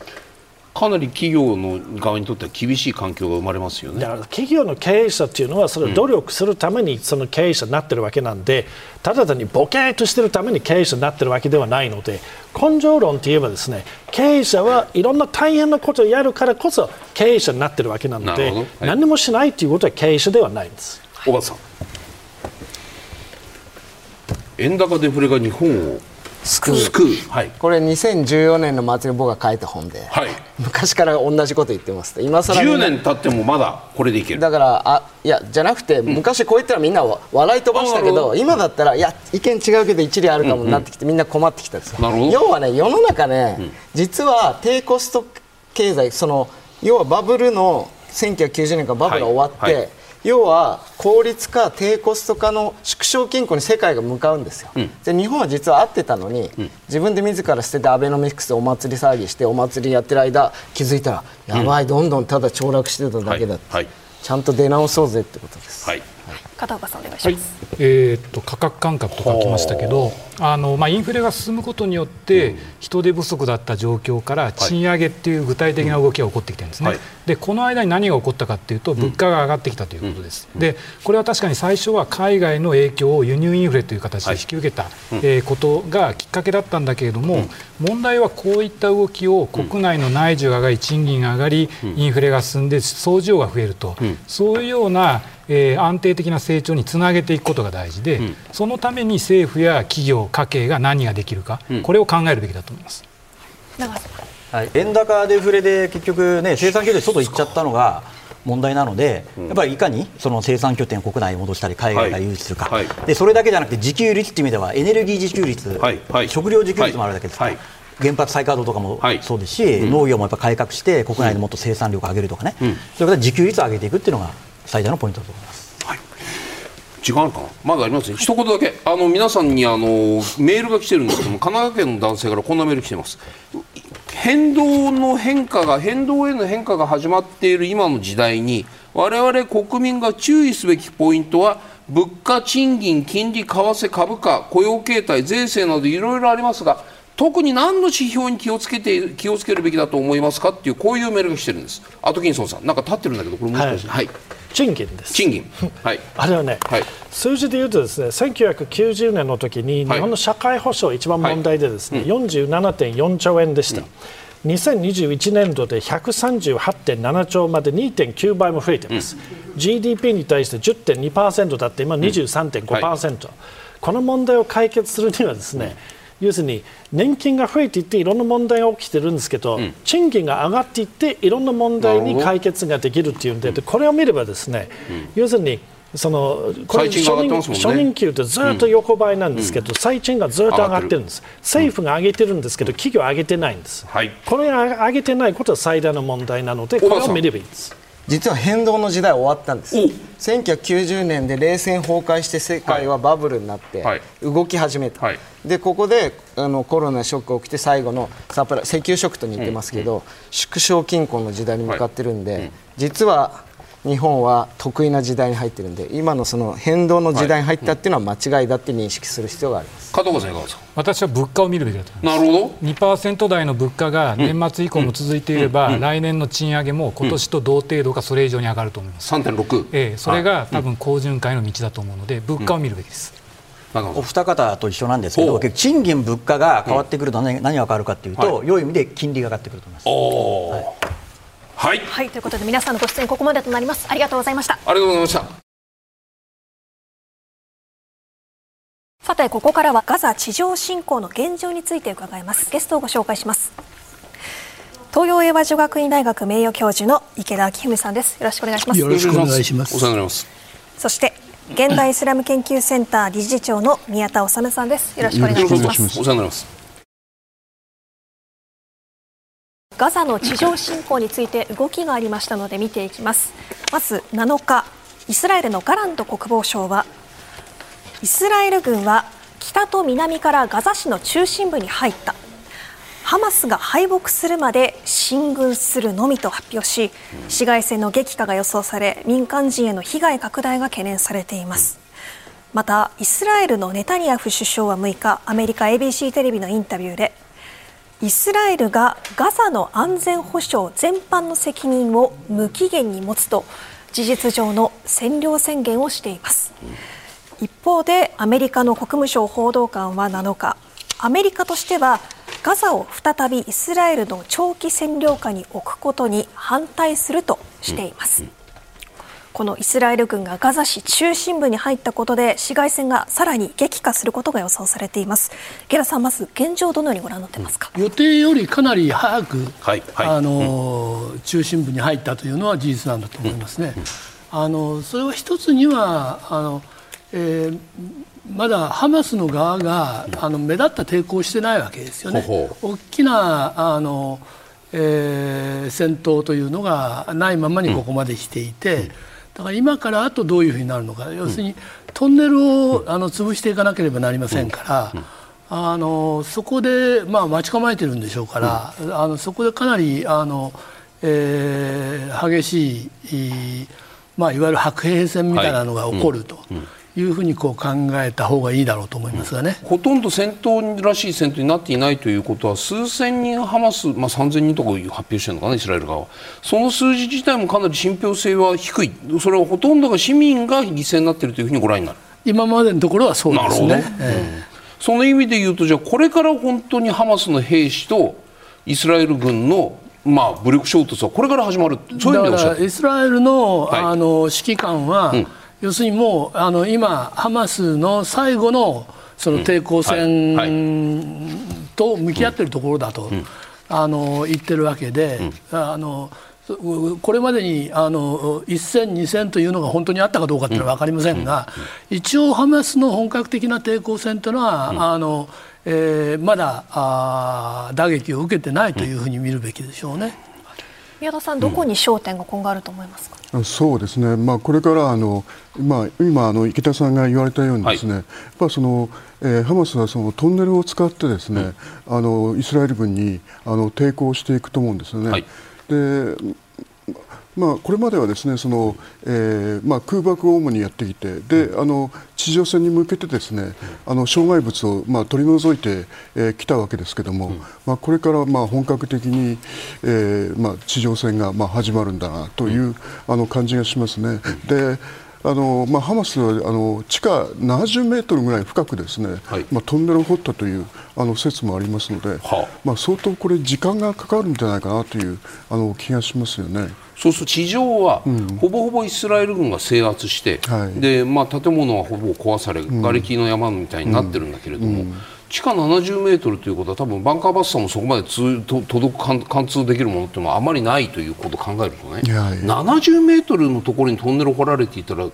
かなり企業の側にとっては厳しい環境が生まれますよね。だから企業の経営者っていうのはそれを努力するためにその経営者になってるわけなんで、うん、ただ単にボケーとしてるために経営者になってるわけではないので根性論といえばですね経営者はいろんな大変なことをやるからこそ経営者になってるわけなので、はい、何もしないということは経営者ではないんです。小畑さん。円高デフレが日本を救う救う、はい、これ2014年の末に僕が書いた本で、はい、昔から同じこと言ってます。今更10年経ってもまだこれでいける。だからあいやじゃなくて、昔こう言ったらみんな笑い飛ばしたけど今だったらいや意見違うけど一理あるかもなってきて、みんな困ってきたんですよ。要はね世の中ね、うん、実は低コスト経済その要はバブルの1990年からバブルが終わって、はい要は効率化、低コスト化の縮小均衡に世界が向かうんですよ、うん、で日本は実は合ってたのに、うん、自分で自ら捨ててアベノミクスでお祭り騒ぎしてお祭りやってる間気づいたらやばい、どんどんただ凋落してただけだって、はい。はい、ちゃんと出直そうぜってことです。はい片岡さんお願いします、はい、えー、っと価格感覚と書きましたけどあの、まあ、インフレが進むことによって人手不足だった状況から賃上げっていう具体的な動きが起こってきてるんですね、はい、でこの間に何が起こったかというと物価が上がってきたということです、でこれは確かに最初は海外の影響を輸入インフレという形で引き受けた、はい、えー、ことがきっかけだったんだけれども、問題はこういった動きを国内の内需が上がり賃金が上がりインフレが進んで総需要が増えると、そういうようなえー、安定的な成長につなげていくことが大事で、うん、そのために政府や企業、家計が何ができるか、うん、これを考えるべきだと思います。はい、円高デフレで結局、ね、生産拠点外行っちゃったのが問題なので、やっぱりいかにその生産拠点を国内に戻したり海外から誘致するか、はい。はい、でそれだけじゃなくて自給率という意味ではエネルギー自給率、はい、食料自給率もあるだけです。から。原発再稼働とかもそうですし、農業もやっぱ改革して国内でもっと生産力を上げるとかね、うん、それから自給率を上げていくっていうのが最大のポイントだと思います。はい。時間あるかな？まだありますね。一言だけ。あの皆さんにあのメールが来てるんですけども 神奈川県の男性からこんなメール来てます。変動の変化が変動への変化が始まっている今の時代に我々国民が注意すべきポイントは物価、賃金、金利、為替、株価、雇用形態、税制などいろいろありますが特に何の指標に気をつけて気をつけるべきだと思いますかっていうこういうメールが来てるんです。アトキンソンさん。なんか立ってるんだけどこれもしかして、はい、はい賃金です。賃金。はい。あれはね、はい、数字で言うとですね、1990年の時に日本の社会保障一番問題でですね、はい、47.4兆円でした。うん。2021年度で138.7兆まで2.9倍も増えています、うん、GDP に対して10.2%だって今23.5%、うん。はい、この問題を解決するにはですね、要するに年金が増えていっていろんな問題が起きてるんですけど、うん、賃金が上がっていっていろんな問題に解決ができるっていうんで、これを見ればですね、うん、要するにそのこれ初任、初任給ってずっと横ばいなんですけど、最賃がずっと上がってるんです、政府が上げてるんですけど、企業は上げてないんです、はい、これが上げてないことは最大の問題なので、これを見ればいいです。実は変動の時代終わったんです。1990年で冷戦崩壊して世界はバブルになって動き始めた、はい、でここであのコロナショックが起きて最後のサプラ石油ショックと似てますけど、うんうん、縮小均衡の時代に向かってるんで、実は日本は得意な時代に入ってるんで今のその変動の時代に入ったっていうのは間違いだって認識する必要があります、加藤さんいかがですか？私は物価を見るべきだと思います。なるほど。2%台の物価が年末以降も続いていれば、来年の賃上げも今年と同程度かそれ以上に上がると思います、3.6、ええ、それが多分好循環への道だと思うので物価を見るべきです、お二方と一緒なんですけど、賃金、物価が変わってくると何,、何が変わるかというと、はい、良い意味で金利が上がってくると思います。はい。はい、はい、ということで皆さんのご出演ここまでとなります。ありがとうございました。ありがとうございました。さてここからはガザ地上侵攻の現状について伺います。ゲストをご紹介します。東洋英和女学院大学名誉教授の池田明文さんです。よろしくお願いします。よろしくお願いします。お世話になります。そして現代イスラム研究センター理事長の宮田治さんです。よろしくお願いします。お世話になりますガザの地上侵攻について動きがありましたので見ていきます。まず7日イスラエルのガラント国防相はイスラエル軍は北と南からガザ市の中心部に入った。ハマスが敗北するまで進軍するのみと発表し市街戦の激化が予想され民間人への被害拡大が懸念されています。またイスラエルのネタニヤフ首相は6日アメリカ ABC テレビのインタビューでイスラエルがガザの安全保障全般の責任を無期限に持つと事実上の占領宣言をしています。一方でアメリカの国務省報道官は7日アメリカとしてはガザを再びイスラエルの長期占領下に置くことに反対するとしています、このイスラエル軍がガザ市中心部に入ったことで市街戦がさらに激化することが予想されています。ゲラさんまず現状どのようにご覧になってますか？予定よりかなり早く、はいはい、あの、うん、中心部に入ったというのは事実なんだと思いますね、うん。あのそれは一つにはあの、えー、まだハマスの側があの目立った抵抗してないわけですよね。大きなあの、えー、戦闘というのがないままにここまで来ていて、だから今からあとどういうふうになるのか。要するにトンネルをあの潰していかなければなりませんから。あのそこで、まあ、待ち構えてるんでしょうから、あのそこでかなりあの、えー、激しい、まあ、いわゆる白兵戦みたいなのが起こると。はいうふうにこう考えた方がいいだろうと思いますがね、ほとんど戦闘らしい戦闘になっていないということは数千人ハマス、まあ、3000人とか発表してるのかなイスラエル側は。その数字自体もかなり信憑性は低い。それはほとんどが市民が犠牲になっているというふうにご覧になる。今までのところはそうですね、えー、その意味で言うとじゃあこれから本当にハマスの兵士とイスラエル軍のまあ、武力衝突はこれから始まるそういう意味でおっしゃイスラエルのはい、あの指揮官は、うん要するにもうあの今、ハマスの最後のその抵抗戦と向き合っているところだと、あの言ってるわけで。あのこれまでにあの1戦、2戦というのが本当にあったかどうかというのは分かりませんが、一応、ハマスの本格的な抵抗戦というのは、あのえー、まだあ打撃を受けてないというふうに見るべきでしょうね。宮田さん、どこに焦点が今後あると思いますか？そうですね、まあ、これからあの、まあ、今あの、池田さんが言われたようにですね、はい、やっぱそのえー、ハマスはそのトンネルを使ってですね、うん、あのイスラエル軍にあの抵抗していくと思うんですよね。はい、でまあ、これまではですねその、えーまあ、空爆を主にやってきてであの地上戦に向けてですねあの障害物を、まあ、取り除いてき、えー、たわけですけれども、うん、まあ、これから、まあ、本格的に、えーまあ、地上戦が、まあ、始まるんだなという、あの感じがしますね。であのまあ、ハマスはあの地下70メートルぐらい深くですね、はい、まあ、トンネルを掘ったというあの説もありますので、はあ、まあ、相当これ時間がかかるんじゃないかなというあの気がしますよね。そうすると地上は、ほぼほぼイスラエル軍が制圧して、はい、でまあ、建物はほぼ壊され、瓦礫の山みたいになってるん。だけれども、地下70メートルということは多分バンカーバスターもそこまで通と届く貫通できるものっていうのはあまりないということを考えるとね、いやいや。70メートルのところにトンネル掘られていたら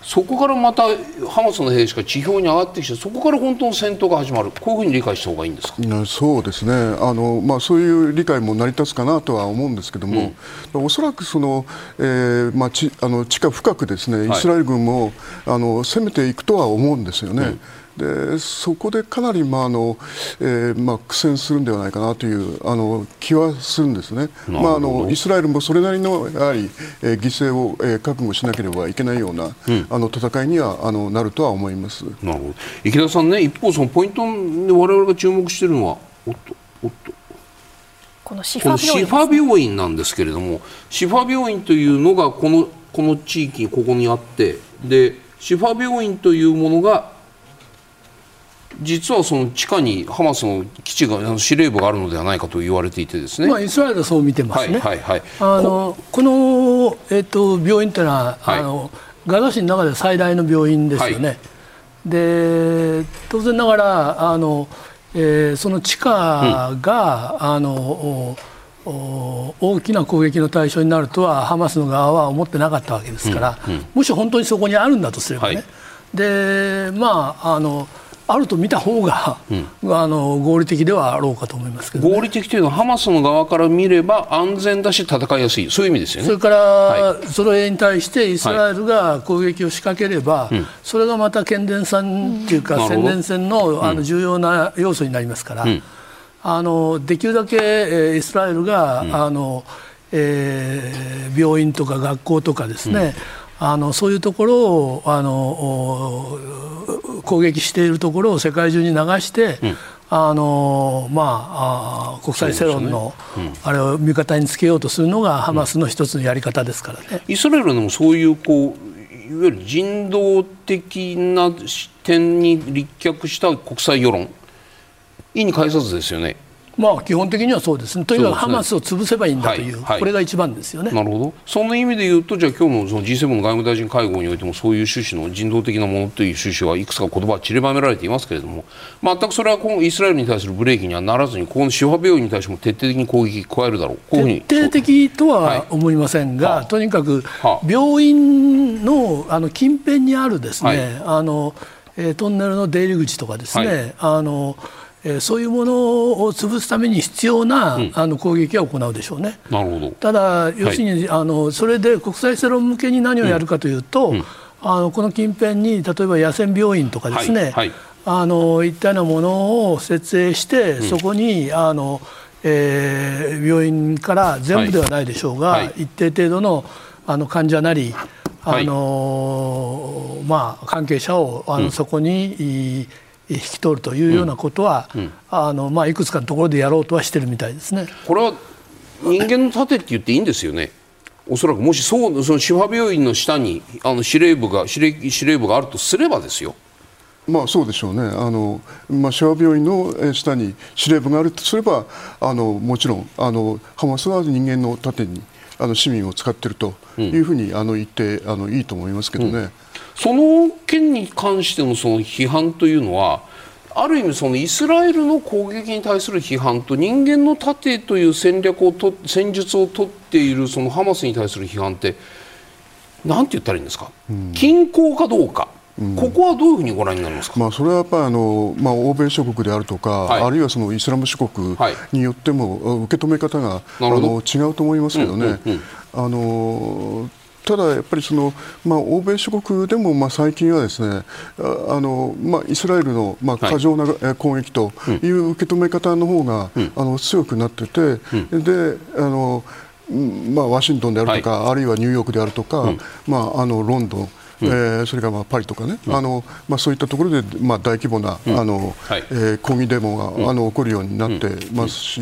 そこからまたハマスの兵士が地表に上がってきてそこから本当の戦闘が始まる。こういうふうに理解した方がいいんですか？そうですね。あの、まあ、そういう理解も成り立つかなとは思うんですけども、うん、おそらくその、えーまあ、ちあの地下深くですねイスラエル軍も、はい、あの攻めていくとは思うんですよね。うんでそこでかなり、まああのえーまあ、苦戦するんではないかなというあの気はするんですね、まあ、あのイスラエルもそれなりのやはり、えー、犠牲を、えー、覚悟しなければいけないような、うん、あの戦いにはあのなるとは思います。なるほど。池田さんね、一方、そのポイントで我々が注目しているのは、おっと、おっと。このシファ病院、シファ病院なんですけれども、シファ病院というのがこのこの地域、ここにあって、でシファ病院というものが実はその地下にハマスの基地が司令部があるのではないかと言われていてですね、まあ、イスラエルはそう見てますね、はいはいはい、あのこの、えーと、病院というのは、はい、あのガザ市の中で最大の病院ですよね、はい、で当然ながらあの、えー、その地下が、うん、あの大きな攻撃の対象になるとはハマスの側は思ってなかったわけですから、うんうん、もし本当にそこにあるんだとすればね、はい、でまああのあると見た方が、うん、あの合理的ではあろうかと思いますけど、ね、合理的というのはハマスの側から見れば安全だし戦いやすい。そういう意味ですよね。それから、はい、それに対してイスラエルが攻撃を仕掛ければ、はい、それがまた剣伝戦というか、うん、宣伝戦のあの重要な要素になりますから、うん、あのできるだけ、えー、イスラエルが、あのえー、病院とか学校とかですね、あのそういうところをあの攻撃しているところを世界中に流して、うん、あのまあ、国際世論の、ね。うん、あれを味方につけようとするのがハマスの一つのやり方ですからね。イスラエルでもそういうこういわゆる人道的な視点に立脚した国際世論。意に介さずですよね。まあ、基本的にはそうですね、とにかくハマスを潰せばいいんだという、はい、これが一番ですよね。なるほど、その意味で言うと、じゃあ、今日のその G7 の外務大臣会合においても、そういう趣旨の人道的なものという趣旨はいくつか言葉は散りばめられていますけれども、全くそれは今イスラエルに対するブレーキにはならずに、このシファ病院に対しても徹底的に攻撃加えるだろう、こういう徹底的とは思いませんが、はい、とにかく病院のあの近辺にあるですね、はい、あのトンネルの出入り口とかですね、あのえー、そういうものを潰すために必要な、うん、あの攻撃は行うでしょうね。なるほど。ただ、要するに、はい、あのそれで国際世論向けに何をやるかというと、うん、あのこの近辺に例えば野戦病院とかですね、はいはい、あのいったようなものを設営して、そこにあの、えー、病院から全部ではないでしょうが、一定程度のあの患者なり、あのまあ、関係者をあの、そこに、引き取るというようなことは、うんうん、あのまあ、いくつかのところでやろうとはしてるみたいですねこれは人間の盾って言っていいんですよね。おそらくもしそうその司法病院の下にあの司令部が司令司令部があるとすればですよ。まあそうでしょうね。あのまあ司法病院の下に司令部があるとすれば、あのもちろんあのハマスは人間の盾にあの市民を使っているというふうに、うん、あの言ってあのいいと思いますけどね。うんその件に関してのその批判というのはある意味そのイスラエルの攻撃に対する批判と人間の盾という戦略をと戦術を取っているそのハマスに対する批判ってなんて言ったらいいんですか、うん、均衡かどうか。うん、ここはどういうふうにご覧になりますか、まあ、それはやっぱりあの、まあ、欧米諸国であるとか、はい、あるいはそのイスラム諸国によっても、受け止め方が、あの違うと思いますけどね。うんうんうん、あのただ、やっぱりその、まあ、欧米諸国でも、まあ、最近はですねあの、まあ、イスラエルの、まあ、過剰な攻撃という受け止め方の方が、あの強くなってて、であのまあ、ワシントンであるとか、はい、あるいはニューヨークであるとか、まあ、あのロンドンうん、えー、それからまあパリとかね、うん、あのまあ、そういったところでまあ大規模な、うん、あのはい、えー、抗議デモが、あの起こるようになってますし、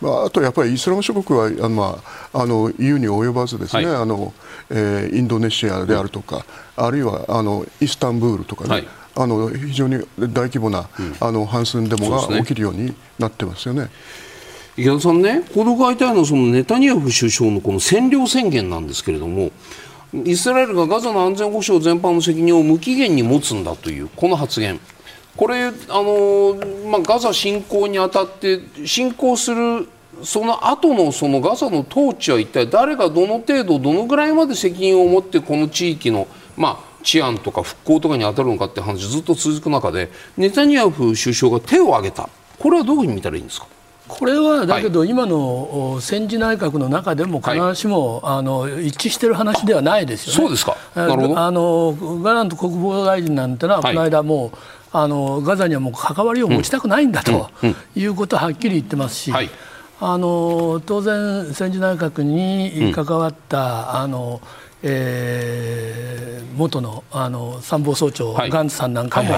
まあ、あとやっぱりイスラム諸国はあの、まあ、あの EU に及ばずですね、はい、あのえー、インドネシアであるとか、あるいはあのイスタンブールとかね、はい、あの非常に大規模な、あの反戦デモが起きるようになってますよね。池田さんね、この外体のそのネタニヤフ首相のこの占領宣言なんですけれども、イスラエルがガザの安全保障全般の責任を無期限に持つんだというこの発言。これあの、まあ、ガザ侵攻にあたって侵攻するその後のそのガザの統治は一体誰がどの程度どのぐらいまで責任を持ってこの地域の、まあ、治安とか復興とかに当たるのかって話ずっと続く中でネタニヤフ首相が手を挙げたこれはどういうふうに見たらいいんですか？これはだけど、今の戦時内閣の中でも必ずしも、はい、あの一致している話ではないですよね。そうですか。あのガラント国防大臣なんてのは、この間もうあのガザにはもう関わりを持ちたくないんだと、いうことをはっきり言ってますし。はい。あの当然、戦時内閣に関わった、あのえー、元のあの参謀総長、はい、ガンツさんなんかも、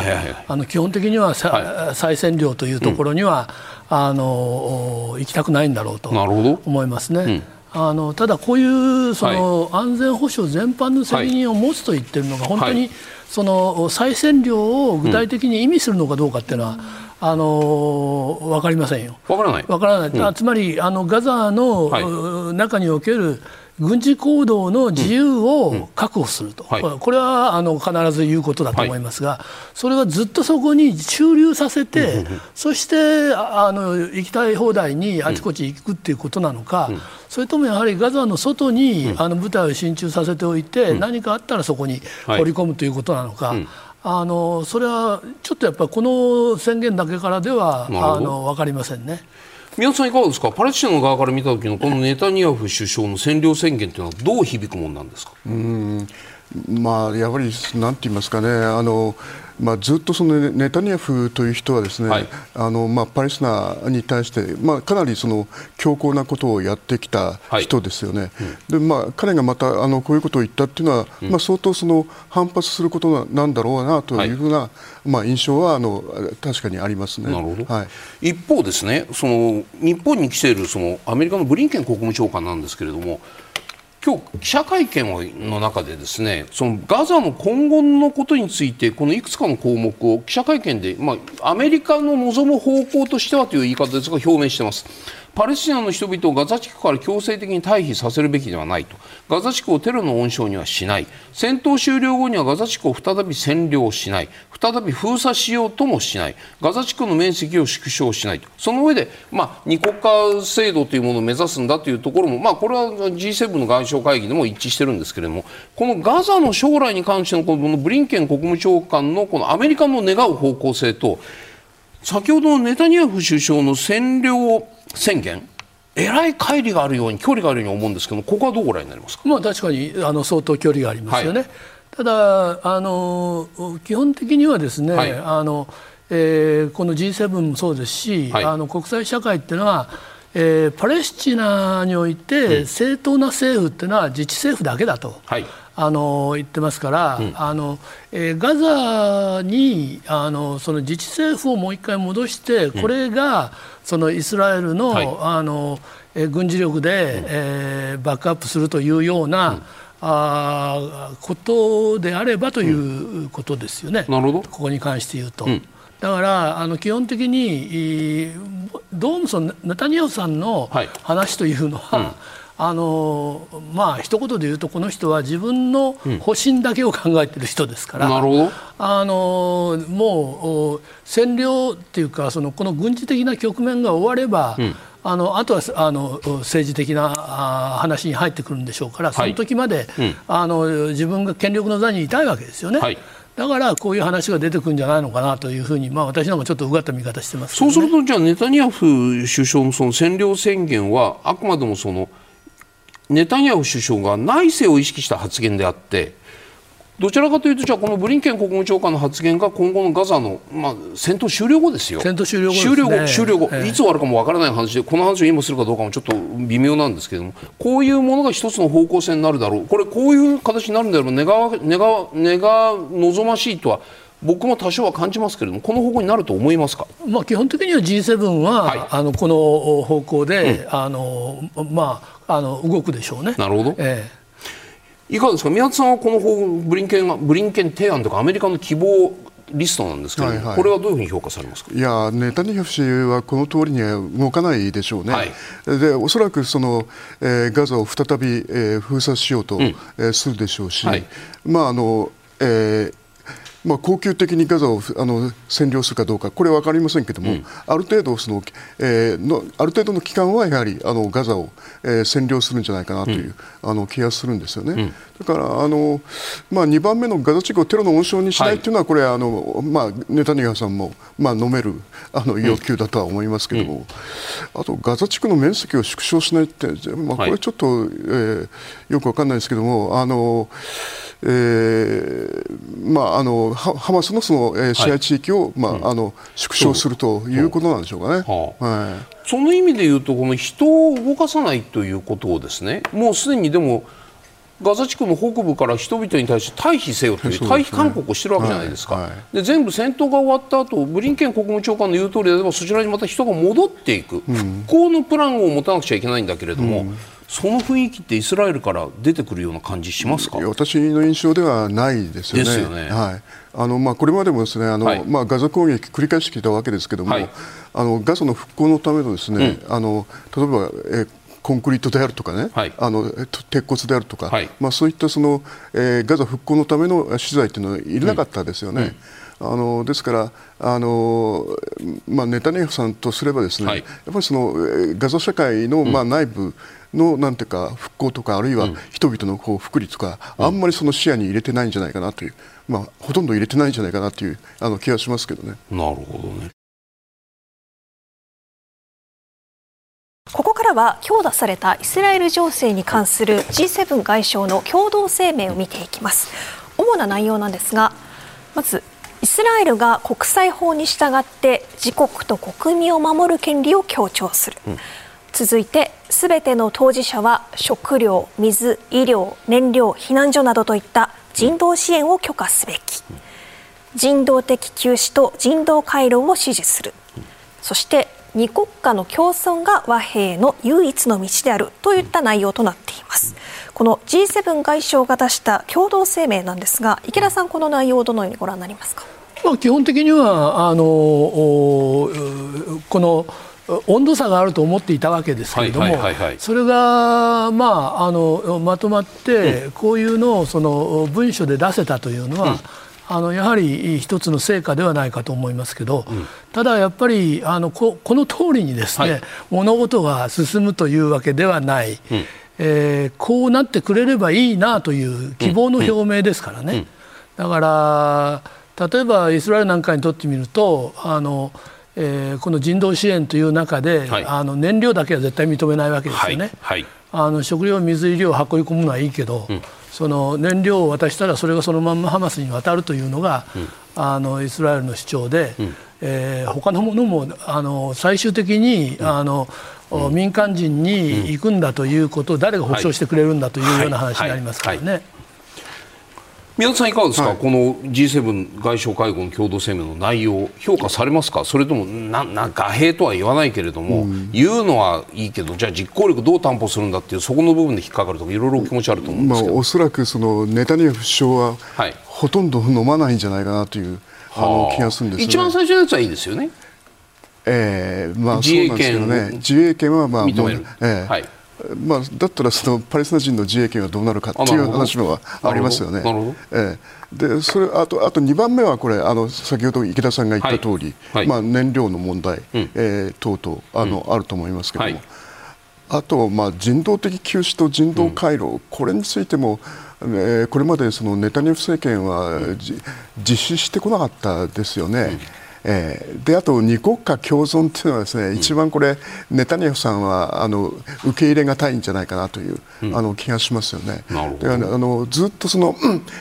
あの基本的には、はい、再占領というところには、うん、あの行きたくないんだろうと思いますね。あのただ、こういうその、安全保障全般の責任を持つと言ってるのが、本当にその再占領を具体的に意味するのかどうかっていうのは、あの分かりませんよ。分からない。分からない。うん、つまりあのガザの、中における軍事行動の自由を確保すると、うん。うん。はい、これはあの必ず言うことだと思いますが、はい、それはずっとそこに駐留させて、うんうん、そしてあの行きたい放題にあちこち行くっていうことなのか、うん、それともやはりガザの外に、あの部隊を進駐させておいて、何かあったらそこに掘り込むということなのか。あのそれはちょっとやっぱりこの宣言だけからではあの分かりませんね。宮田さんいかがですか？パレスチナの側から見た時のこのネタニヤフ首相の占領宣言というのはどう響くものなんですか？うん。まあやはりなんて言いますかねあのまあ、ずっとそのネタニヤフという人はですね、はい、あのまあ、パレスチナに対して、まあ、かなりその強硬なことをやってきた人ですよね、はいうん、でまあ、彼がまたあのこういうことを言ったというのは、うん、まあ、相当その反発することなんだろうなというふうな、はい、まあ、印象はあの確かにありますね。なるほど、はい、一方ですねその日本に来ているそのアメリカのブリンケン国務長官なんですけれども今日記者会見の中でですねそのガザの今後のことについてこのいくつかの項目を記者会見で、まあ、アメリカの望む方向としてはという言い方ですが表明しています。パレスチナの人々をガザ地区から強制的に退避させるべきではないと。ガザ地区をテロの温床にはしない。戦闘終了後にはガザ地区を再び占領しない。再び封鎖しようともしない。ガザ地区の面積を縮小しないと。その上で、まあ、二国家制度というものを目指すんだというところも、まあ、これは G7 の外相会議でも一致しているんですけれどもこのガザの将来に関してのこのブリンケン国務長官のこのアメリカの願う方向性と先ほどのネタニヤフ首相の占領を宣言。えらい乖離があるように距離があるように思うんですけどここはどうご覧になりますか、まあ、確かにあの相当距離がありますよね。はい、ただあの基本的にはですね、はい、あのえー、この G7 もそうですし、はい、あの国際社会っていうのは、えー、パレスチナにおいて正当な政府っていうのは自治政府だけだと。はいあの言ってますから、うん、あのえー、ガザにあのその自治政府をもう一回戻してこれが、そのイスラエルのはい、あのえー、軍事力で、うん、えー、バックアップするというような、うん、あことであればということですよね、なるほど。ここに関して言うと。だからあの基本的にどうもそのネタニヤフさんの話というのは、はいあのまあ一言で言うとこの人は自分の保身だけを考えている人ですから、うん、なるほど。あのもう占領っていうかそのこの軍事的な局面が終われば、うん。あのあとはあの政治的な話に入ってくるんでしょうから、その時まで、はいうん、あの自分が権力の座にいたいわけですよね。はい。だからこういう話が出てくるんじゃないのかなというふうに、まあ、私なんかちょっとうがった見方してます、ね、そうすると、じゃあ、ネタニヤフ首相のその占領宣言は、あくまでもそのネタニヤフ首相が内政を意識した発言であってどちらかというとじゃあこのブリンケン国務長官の発言が今後のガザの、まあ、戦闘終了後ですよ。戦闘終了後、ね、終了後終了後、えー、いつ終わるかもわからない話でこの話を今するかどうかもちょっと微妙なんですけれどもこういうものが一つの方向性になるだろう。これこういう形になるんだろう。願わ願わ願望ましいとは僕も多少は感じますけれども、この方向になると思いますか、まあ、基本的には G7 は、はい、あのこの方向で、うん、あのまあ、あの動くでしょうね。なるほど、えー、いかがですか、宮田さんはこの方ブリンケンブリンケン提案とか、アメリカの希望リストなんですけど、はいはい、これはどういうふうに評価されますか？いやネタニヤフ氏はこの通りには動かないでしょうね、はい、でおそらくその、えー、ガザを再び、えー、封鎖しようと、うん、えー、するでしょうし、はい、まああのえーまあ、恒久的にガザをあの占領するかどうか、これは分かりませんけれども、うん、ある程度その、えー、の、ある程度の期間はやはりあのガザを、えー、占領するんじゃないかなという、うん、あの気がするんですよね。うん、だからあの、まあ、2番目のガザ地区をテロの温床にしないとい。うのは、はい、これあの、まあ、ネタニヤフさんも、まあ、飲めるあの要求だとは思いますけれども、あとガザ地区の面積を縮小しないって、まあ、これちょっと、はい、えー、よく分かんないですけれども、あのえーまあ、あのハマスのその、えー、支配地域を、はい、まあ、あの縮小するということなんでしょうかね。はい、その意味で言うとこの人を動かさないということをですねもうすでにでもガザ地区の北部から人々に対して退避せよという退避勧告をしてるわけじゃないですか、で全部戦闘が終わった後ブリンケン国務長官の言う通りであればそちらにまた人が戻っていく、復興のプランを持たなくちゃいけないんだけれども、その雰囲気ってイスラエルから出てくるような感じしますか？私の印象ではないですよね。よね。はい。あのまあ、これまでもですねあの、はい、まあ、ガザ攻撃繰り返してきたわけですけれども、はい、あのガザの復興のためのですね、うん、あの例えばえコンクリートであるとかね、はい、あの鉄骨であるとか、はい、まあ、そういったその、えー、ガザ復興のための資材というのはいらなかったですよね。うん。うんあのですからあの、まあ、ネタニヤフさんとすればですね、はい、やっぱりそのガザ社会の、まあ、内部のなんていうか復興とかあるいは人々のこう福利とか、あんまりその視野に入れてないんじゃないかなという、まあ、ほとんど入れてないんじゃないかなというあの気がしますけどね。なるほどねからは今日出されたイスラエル情勢に関する G7 外相の共同声明を見ていきます。主な内容なんですがまずイスラエルが国際法に従って自国と国民を守る権利を強調する、うん、続いてすべての当事者は食料、水、医療、燃料、避難所などといった人道支援を許可すべき、人道的休止と人道回廊を支持する、そして二国家の共存が和平の唯一の道であるといった内容となっています。この G7 外相が出した共同声明なんですが池田さんこの内容をどのようにご覧になりますか、まあ、基本的にはあのこの温度差があると思っていたわけですけれども、それが、まあ、あのまとまって、こういうのをその文書で出せたというのは、うんあのやはり一つの成果ではないかと思いますけど、うん、ただやっぱりあのここの通りにですね、はい、物事が進むというわけではない、うん、えー、こうなってくれればいいなという希望の表明ですからね、だから例えばイスラエルなんかにとってみるとあの、えー、この人道支援という中で、はい、あの燃料だけは絶対認めないわけですよね。はい、あの食料、水、医療を運び込むのはいいけど、うんその燃料を渡したらそれがそのままハマスに渡るというのが、うん、あのイスラエルの主張で、うん、えー、他のものもあの最終的に、うん、あの民間人に行くんだということを誰が保証してくれるんだというような話になりますからね。はいはい。はい宮田さん、いかがですか、はい、この G7 外相会合の共同声明の内容、評価されますか、それともなな画兵とは言わないけれども、うん、言うのはいいけど、じゃあ実行力どう担保するんだっていう、そこの部分で引っかかるとか、いろいろ気持ちあると思うんですけど、まあ、おそらくそのネタニヤフ首相は、はい、ほとんど飲まないんじゃないかなという、あ。の気がするんです、ね、一番最初のやつはいいですよね。えーまあ、自衛権ね、自衛権はまあ認める、えーはいまあ、だったらそのパレスチナ人の自衛権はどうなるかっていう話もありますよね。ええ、でそれあとあと2番目はこれあの先ほど池田さんが言った通り、はい。はい、まあ、燃料の問題、うん、えー、等々あの、うん、あると思いますけれども、はい、あと、まあ、人道的休止と人道回廊、うん、これについても、えー、これまでそのネタニヤフ政権は、実施してこなかったですよね。えー、であと二国家共存というのはですね、うん、一番これネタニヤフさんはあの受け入れがたいんじゃないかなという、うん、あの気がしますよね。であのずっとその、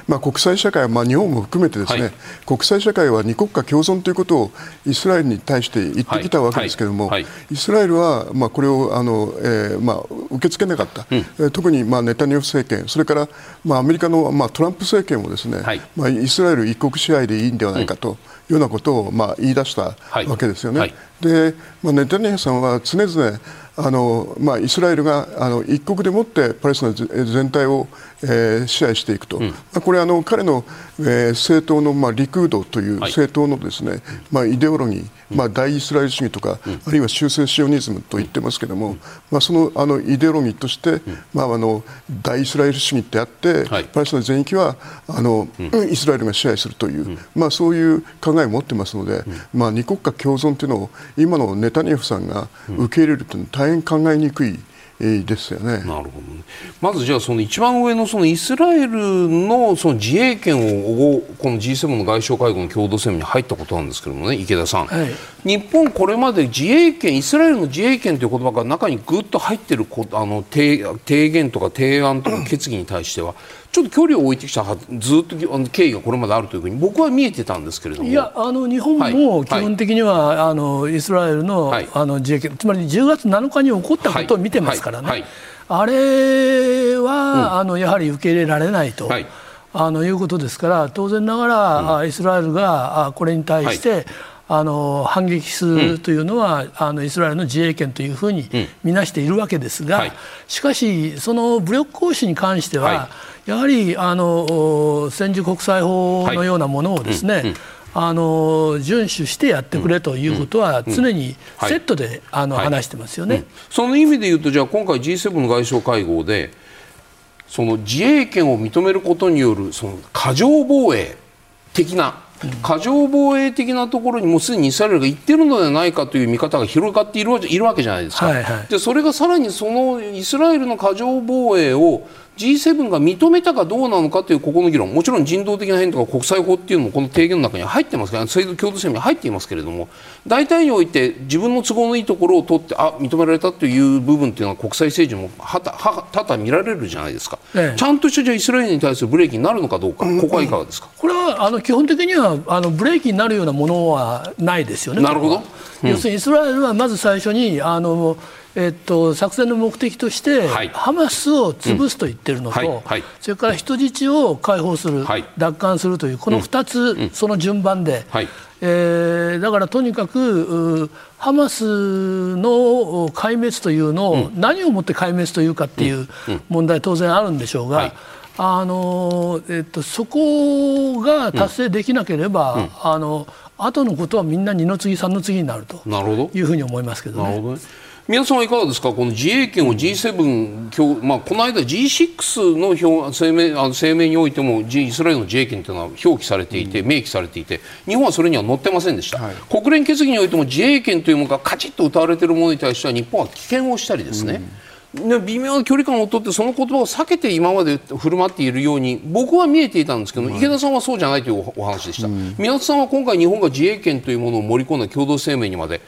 まあ、国際社会、まあ、日本も含めてですね、はい、国際社会は二国家共存ということをイスラエルに対して言ってきたわけですけれども、はい。はい、イスラエルは、まあ、これをあの、えーまあ、受け付けなかった、うん、特に、まあ、ネタニヤフ政権それから、まあ、アメリカの、まあ、トランプ政権もですね、まあ、イスラエル一国支配でいいんではないかと。ようなことをまあ言い出したわけですよね。はい。はい、で、まあ、ネタニヤフさんは常々あのまあ、イスラエルがあの一国でもってパレスチナ全体を、えー、支配していくと、うん、まあ、これあの彼の、えー、政党の、まあ、リクードという政党のですね、はい、まあ、イデオロギー、まあ、大イスラエル主義とか、うん、あるいは修正シオニズムと言ってますけれども、うん、まあ、そのあのイデオロギーとして、まあ、あの大イスラエル主義ってあって、はい、パレスチナ全域はあの、イスラエルが支配するという、まあ、そういう考えを持ってますので、まあ、二国家共存というのを今のネタニヤフさんが受け入れるというのは大変考えにくい。ですよね。なるほど、ね、まずじゃあその一番上のそのイスラエルのその自衛権をこの G7 の外相会合の共同声明に入ったことなんですけどもね池田さん、はい、日本これまで自衛権イスラエルの自衛権という言葉が中にぐっと入っているあの提言とか提案とか決議に対しては、ちょっと距離を置いてきたずっと経緯がこれまであるというふうに僕は見えてたんですけれども。いやあの日本も基本的には、はい、あのイスラエルのはい、あの自衛権つまり10月7日に起こったことを見てますからね、はい、あれは、うん、あのやはり受け入れられないと。あのいうことですから当然ながら、うん、イスラエルがこれに対して、あの反撃するというのは、うん、あのイスラエルの自衛権というふうに見なしているわけですが、はい、しかし、その武力行使に関しては、はい、やはりあの戦時国際法のようなものをですね、はいうん。うん。あの遵守してやってくれということは常にセットで、あの話してますよね、その意味で言うとじゃあ今回 G7 の外相会合でその自衛権を認めることによるその過剰防衛的な過剰防衛的なところにもうすでにイスラエルが行っているのではないかという見方が広がっているいるわけじゃないですか、はいはい、でそれがさらにそのイスラエルの過剰防衛を G7 が認めたかどうなのかというここの議論。もちろん人道的な変とか国際法っていうのもこの提言の中に入ってますから制度共同声明に入っていますけれども大体において自分の都合のいいところを取ってあ認められたという部分っていうのは国際政治もはたは多々見られるじゃないですか、ええ、ちゃんとしたじゃイスラエルに対するブレーキになるのかどうか、ここはいかがですか？これはあの基本的にはあのブレーキになるようなものはないですよね。なるほど、うん、要するにイスラエルはまず最初にあのえっと、作戦の目的として、はい、ハマスを潰すと言ってるのと、うん。はい。はい、それから人質を解放する、奪還するというこの2つ、うん、その順番で、えー、だからとにかくハマスの壊滅というのを、何をもって壊滅というかっていう問題当然あるんでしょうが。あのえっと、そこが達成できなければ、あの後のことはみんな二の次三の次になるというふうに思いますけどね。皆さんはいかがですか、この自衛権を G7、まあ、この間 G6 の表声明あの声明においてもイスラエルの自衛権というのは表記されていて、明記されていて日本はそれには載ってませんでした、はい、国連決議においても自衛権というものがカチッと謳われているものに対しては日本は棄権をしたりですね、うん、微妙な距離感をとってその言葉を避けて今まで振る舞っているように僕は見えていたんですけど、池田さんはそうじゃないというお話でした、うん、宮田さんは今回日本が自衛権というものを盛り込んだ共同声明にまで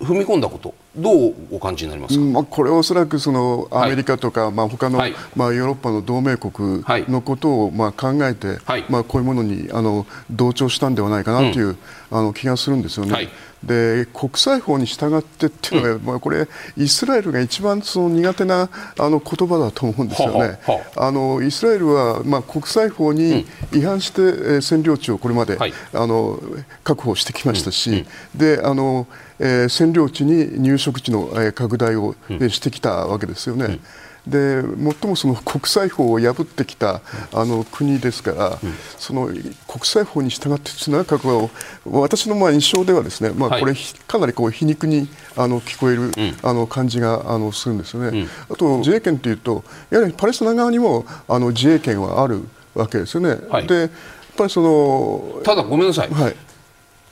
踏み込んだことどうお感じになりますか、まあ、これはおそらくそのアメリカとか、はいまあ、他の、はい、まあ、ヨーロッパの同盟国のことを、まあ、考えて、はい、まあ、こういうものにあの同調したんではないかなという、うん、あの気がするんですよね。はい。で国際法に従ってっていうのが、うん、まあ、これイスラエルが一番その苦手なあの言葉だと思うんですよね。ははあのイスラエルは、まあ、国際法に違反して、うん、占領地をこれまで、はい、あの確保してきましたし、うん、であのえー、占領地に入植地の、えー、拡大を、うん、してきたわけですよね。うん。で最もその国際法を破ってきたあの国ですから、うん、その国際法に従ってなんかこう私のまあ印象ではですね、まあ、これ、かなりこう皮肉にあの聞こえる、あの感じがあのするんですよね。あと自衛権というとやはりパレスチナ側にもあの自衛権はあるわけですよね。はい、でやっぱりそのただごめんなさい、はい、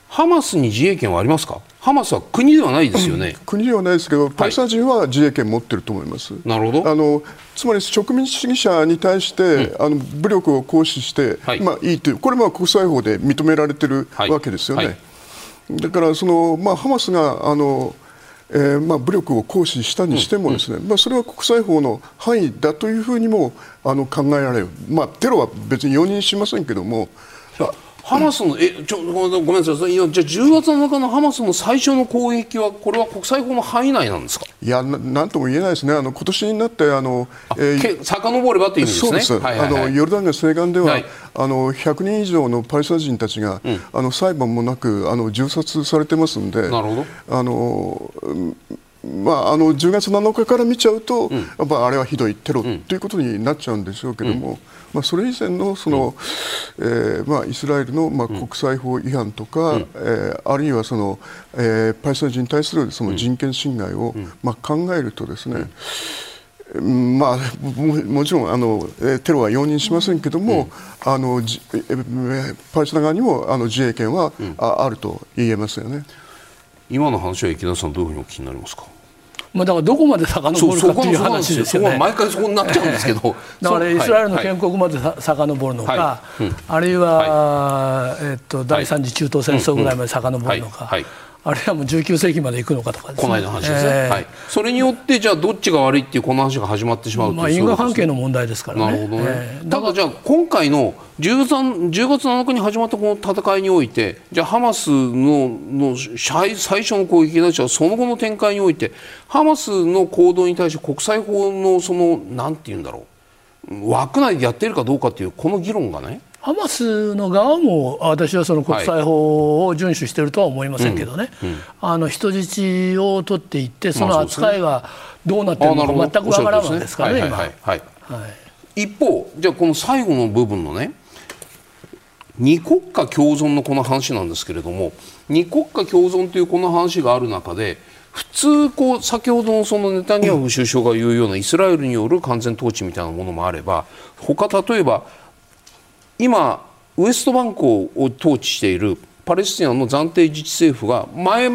ハマスに自衛権はありますか？ハマスは国ではないですよね、国ではないですけど、パレスチナ人は自衛権持ってると思います。なるほど。あのつまり植民地主義者に対して、うん、あの武力を行使して、はい、まあ、いいという、これは国際法で認められてるわけですよね。はい。はい、だからその、まあ、ハマスがあのえーまあ、武力を行使したにしてもですね、うん。うん、まあ、それは国際法の範囲だというふうにもあの考えられる、まあ、テロは別に容認しませんけどもハマスのえちょごめんなさい。いやじゃあ10月7日のハマスの最初の攻撃はこれは国際法の範囲内なんですか？いやなんとも言えないですね。あの今年になってあのあ、えー、遡ればという意味ですね。あのヨルダン川西岸では、はい、あの100人以上のパレスチナ人たちが、うん、あの裁判もなくあの銃殺されてますんでなるほど。あのまあ、あの10月7日から見ちゃうと、やっぱあれはひどいテロということになっちゃうんでしょうけども、まあ、それ以前のその、えーまあ、イスラエルの、まあ、国際法違反とか、うん、えー、あるいはその、えー、パレスチナ人に対するその人権侵害を、まあ、考えるとですね、まあ、もちろんあのテロは容認しませんけれども、うん、あのパレスチナ側にもあの自衛権は、うん、ああると言えますよね。今の話は池田さんどういうふうにお聞きになりますか？まあ、だからどこまで遡るかという話ですよね。毎回そうなっちゃうんですけど、だからイスラエルの建国まで遡るのか、はい。はい、あるいは、はい、えっと、第三次中東戦争ぐらいまで遡るのか。あるいはもう19世紀まで行くのかとか、ね、この間の話ですね、えー、はい、それによってじゃあどっちが悪いっていうこの話が始まってしまうまあ、因果関係の問題ですからね。なるほどね、えー、ただじゃあ今回の 13, 10月7日に始まったこの戦いにおいてじゃあハマスのの最初の攻撃だしはその後の展開においてハマスの行動に対して国際法のそのなんて言うんだろう。枠内でやっているかどうかっていうこの議論がねハマスの側も私はその国際法を遵守しているとは思いませんけどね、はい。うん。うん、あの人質を取っていってその扱いがどうなっているのか全くわからないですからね、今。はいはい。一方じゃあこの最後の部分のね二国家共存のこの話なんですけれども二国家共存というこの話がある中で普通こう先ほどのそのネタニヤフ首相が言うようなイスラエルによる完全統治みたいなものもあれば他例えば今ウエストバンクを統治しているパレスチナの暫定自治政府が前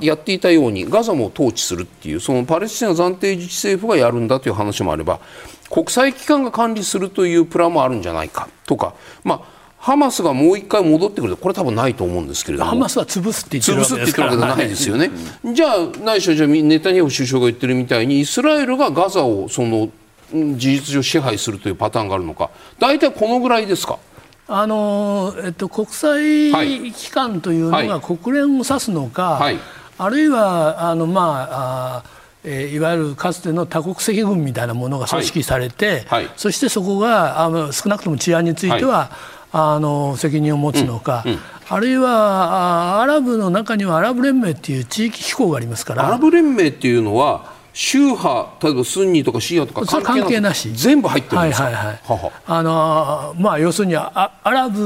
やっていたようにガザも統治するっていうそのパレスチナ暫定自治政府がやるんだという話もあれば国際機関が管理するというプランもあるんじゃないかとか、まあ、ハマスがもう一回戻ってくるこれ多分ないと思うんですけれども。ハマスは潰すって言ってるわけですから、ね、ないですよね、じゃあないしはじゃあネタニヤフ首相が言ってるみたいにイスラエルがガザをその事実上支配するというパターンがあるのか。大体このぐらいですか？あのえっと、国際機関というのが国連を指すのか、はい、あるいはあの、まああえー、いわゆるかつての多国籍軍みたいなものが組織されて、はい。はい、そしてそこがあの少なくとも治安については、あの責任を持つのか、うん。うん、あるいはアラブの中にはアラブ連盟っていう地域機構がありますから。アラブ連盟っていうのは宗派例えばスンニとかシーアとか関係なし全部入ってるんですか、はいはいはい、あのまあ要するにアアラブ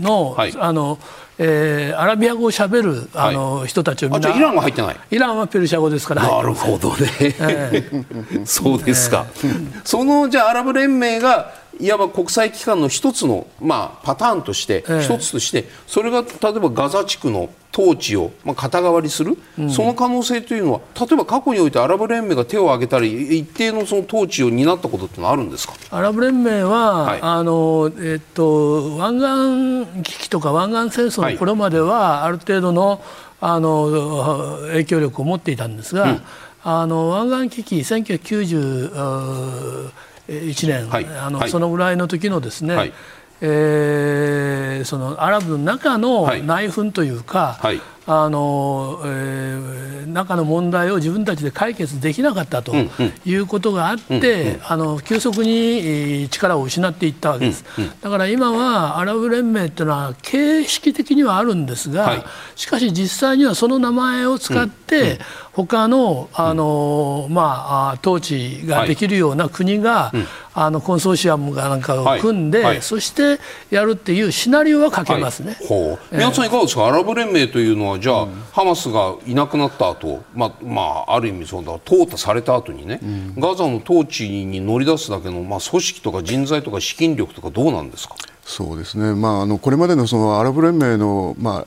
の、はい、あのえー、アラビア語をしゃべるあの、はい、人たちをみんな。イランは入ってない。イランはペルシャ語ですから。なるほどね、えー、そうですか、えー、そのじゃあアラブ連盟がいわば国際機関の一つの、まあ、パターンとして、一つとしてそれが例えばガザ地区の統治を、まあ、肩代わりする、うん、その可能性というのは例えば過去においてアラブ連盟が手を挙げたり一定のその統治を担ったことってのはあるんですか？アラブ連盟は、はい、あのえっと、湾岸危機とか湾岸戦争の頃までは、ある程度のあの影響力を持っていたんですが、うん、あの湾岸危機1990 1年、はい、あの、はい、そのぐらいの時のですね、はい、えー、そのアラブの中の内紛というか、はい、あのえー、中の問題を自分たちで解決できなかったということがあって、あの急速に力を失っていったわけです、だから今はアラブ連盟というのは形式的にはあるんですが、はい、しかし実際にはその名前を使って、他のあの、まあ、統治ができるような国が、はい。うん、あのコンソーシアムがなんかを組んで、はい。はい、そしてやるっていうシナリオは書けますね、はい、皆さん、いかがですか、アラブ連盟というのは、じゃあ、うん、ハマスがいなくなった後、まあまあある意味そうだ、淘汰された後にね、うん、ガザの統治に乗り出すだけの、まあ、組織とか人材とか資金力とか、どうなんですか？そうですね、まあ、あのこれまでのそのアラブ連盟の、ま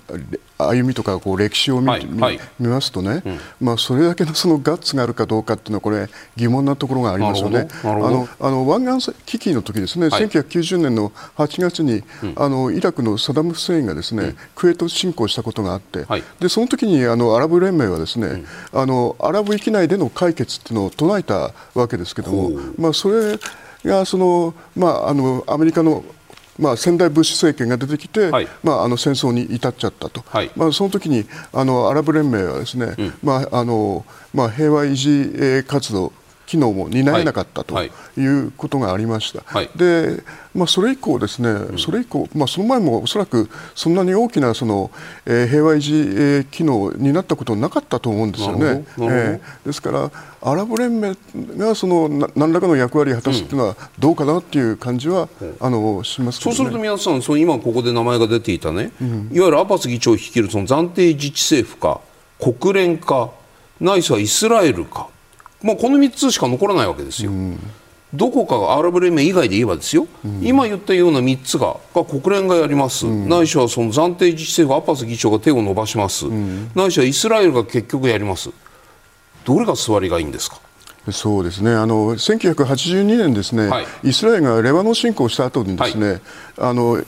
あ、歩みとかこう歴史を見,、はいはい、見ますとね、うん、まあ、それだけのそのガッツがあるかどうかっていうのはこれ疑問なところがありますよね。あのあの湾岸危機の時ですね、はい、1990年の8月に、うん、あのイラクのサダム・フセインがですね、うん、クウェート侵攻したことがあって、はい、でその時にあのアラブ連盟はですね、あのアラブ域内での解決っていうのを唱えたわけですけども、まあ、それがその、まあ、あのアメリカのまあ、仙台ブッシュ政権が出てきて、はい、まあ、あの戦争に至っちゃったと、はい、まあ、その時にあのアラブ連盟はですね、うん、まああのまあ、平和維持活動機能も担えなかったということがありました。はい、でまあ、それ以降ですね、うん、それ以降、まあ、その前もおそらくそんなに大きなその、えー、平和維持、えー、機能になったことなかったと思うんですよね。えー、ですからアラブ連盟がその何らかの役割を果たすというのはどうかなという感じは、うん、あのします、ね、そうすると皆さんその今ここで名前が出ていたね、うん、いわゆるアバス議長を率いるその暫定自治政府か国連かないしはイスラエルか、まあ、この3つしか残らないわけですよ。うんどこかがアラブ連盟以外で言えばですよ、うん、今言ったような3つがが国連がやります、うん、ないしはその暫定自治政府アッパス議長が手を伸ばします、うん、ないしはイスラエルが結局やります。どれが座りがいいんですか？そうですね。あの1982年ですね、はい、イスラエルがレバノン侵攻した後にですね、はい、あの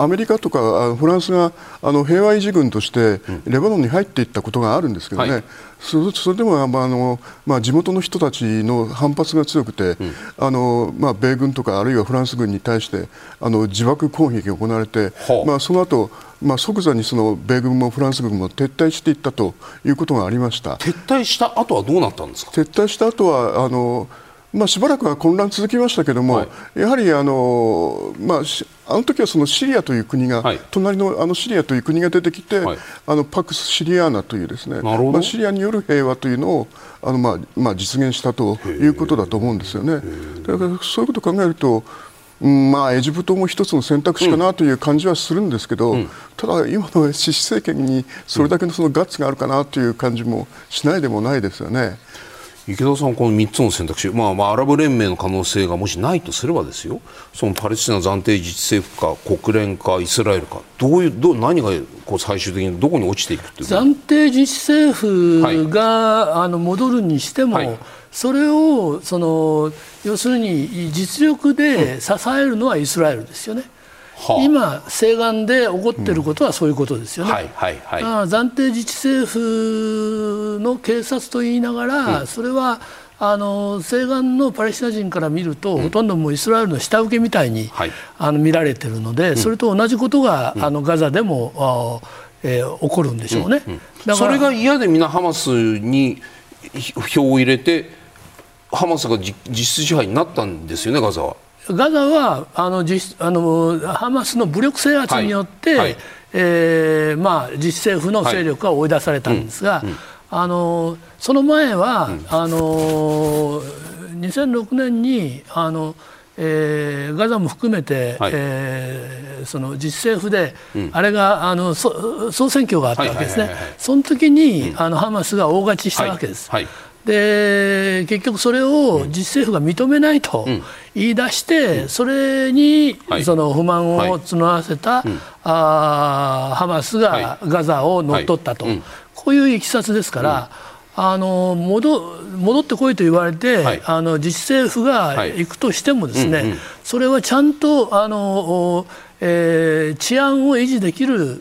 アメリカとかフランスがあの平和維持軍としてレバノンに入っていったことがあるんですけどね、はい、それでも、まあのまあ、地元の人たちの反発が強くて、うん、あのまあ、米軍とかあるいはフランス軍に対してあの自爆攻撃が行われて、まあ、その後まあ即座にその米軍もフランス軍も撤退していったということがありました。撤退した後はどうなったんですか？撤退した後はあのまあ、しばらくは混乱続きましたけれども、はい、やはりあの、まあ、あの時はそのシリアという国が、はい、隣のあのシリアという国が出てきて、はい、あのパクス・シリアーナというですね、まあ、シリアによる平和というのをあの、まあまあ、実現したということだと思うんですよね。だからそういうことを考えるとまあ、エジプトも一つの選択肢かなという感じはするんですけど、うん、ただ、今のシシ政権にそれだけのそのガッツがあるかなという感じもしないでもないですよね。池田さん、この3つの選択肢、まあ、まあアラブ連盟の可能性がもしないとすればですよ、そのパレスチナ暫定自治政府か、国連か、イスラエルか、どういうどう何がこう最終的にどこに落ちていくっていう暫定自治政府が、はい、あの戻るにしても、はい。それをその要するに実力で支えるのはイスラエルですよね。はあ、今、西岸で起こっていることはそういうことですよね。はいはいはい、暫定自治政府の警察と言いながら、うん、それはあの西岸のパレスチナ人から見ると、うん、ほとんどもうイスラエルの下請けみたいに、はい、あの見られているので、うん、それと同じことが、あのガザでも、えー、起こるんでしょうね。それが嫌でみんなハマスに票を入れてハマスが実質支配になったんですよね、ガザは。ガザはあの実あのハマスの武力制圧によって、はいはい、えー、まあ、自治政府の勢力が追い出されたんですが、はいうんうん、あのその前は、うん、あの2006年にあの、えー、ガザも含めて、はい、えー、その自治政府で、うん、あれがあの総選挙があったわけですね、その時に、うん、あのハマスが大勝ちしたわけです。はいで結局それを自治政府が認めないと言い出して、それにその不満を募らせた、あハマスがガザを乗っ取ったと、こういういきさつですから。あの戻戻ってこいと言われて、はい、あの自治政府が行くとしてもですね、それはちゃんとあのえー、治安を維持できる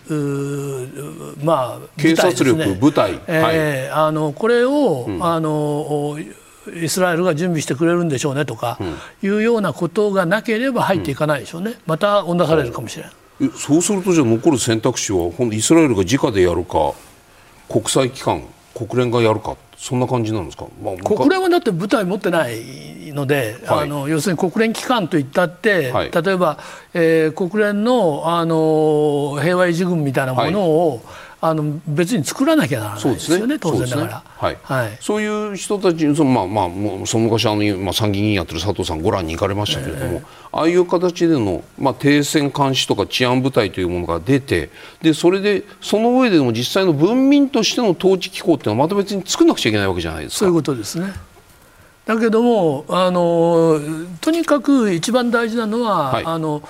まあ、警察力、部隊、えー、あのこれを、うん、あのイスラエルが準備してくれるんでしょうねとか、うん、いうようなことがなければ入っていかないでしょうね、うん、また追ん出されるかもしれない。そうするとじゃあ残る選択肢はイスラエルが直でやるか国際機関国連がやるかそんな感じなんですか、まあ、国連はだって部隊持ってないので、はい、あの要するに国連機関といったって、はい、例えば、えー、国連のあの平和維持軍みたいなものを、はいあの別に作らなきゃならないですよね、当然ながら。はい。はい、そういう人たちその、まあまあ、もうその昔あの、まあ、参議院やってる佐藤さんご覧に行かれましたけれども、えー、ああいう形での、まあ、停戦監視とか治安部隊というものが出てでそれでその上でも実際の文民としての統治機構っていうのはまた別に作らなくちゃいけないわけじゃないですか。そういうことですね。だけどもあのとにかく一番大事なのは、はい、あの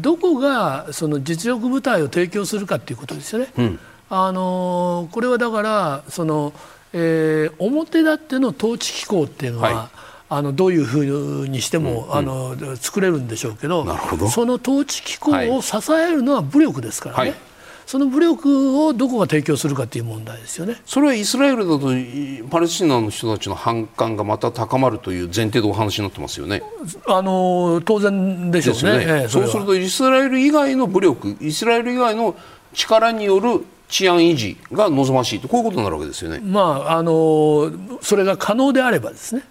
どこがその実力部隊を提供するかということですよね。うんあのこれはだからその、えー、表立っての統治機構っていうのは、はい、あのどういうふうにしても、うんうん、あの作れるんでしょうけどその統治機構を支えるのは武力ですからね。はい。その武力をどこが提供するかという問題ですよね。それはイスラエルだとパレスチナの人たちの反感がまた高まるという前提でお話になってますよね。あの当然でしょうね、ねええ、そうするとイスラエル以外の武力イスラエル以外の力による治安維持が望ましいとこういうことになるわけですよね。まああのそれが可能であればですね。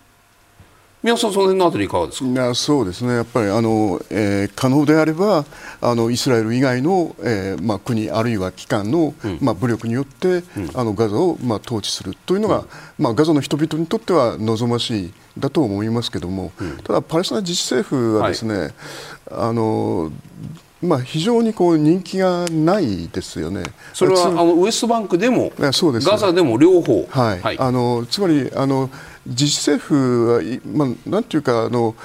宮さん、その辺のあたりいかがですか？そうですね、やっぱりあの、えー、可能であればあの、イスラエル以外の、えーまあ、国、あるいは機関の、うん、まあ、武力によって、うん、あのガザを、まあ、統治するというのが、うん、まあ、ガザの人々にとっては望ましいだと思いますけれども、ただ、パレスチナ自治政府はですね、はい、あのまあ、非常にこう人気がないですよね。それはあのウエストバンクでもガザでも両方、はい、はい、あのつまりあの自治政府は、まあ、なんていうかあの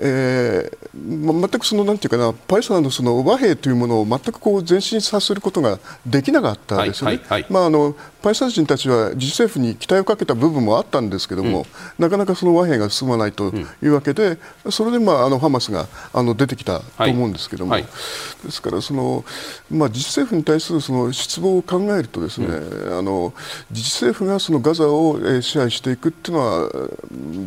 えーま、全くそのなんていうかなパレスチナのその和平というものを全くこう前進させることができなかったですよね。まああのパレスチナ人たちは自治政府に期待をかけた部分もあったんですけども、うん、なかなかその和平が進まないというわけで、うん、それでまああのハマスがあの出てきたと思うんですけども、はい。はい、ですからそのまあ自治政府に対するその失望を考えるとですね、うん、あの自治政府がそのガザを支配していくっていうのは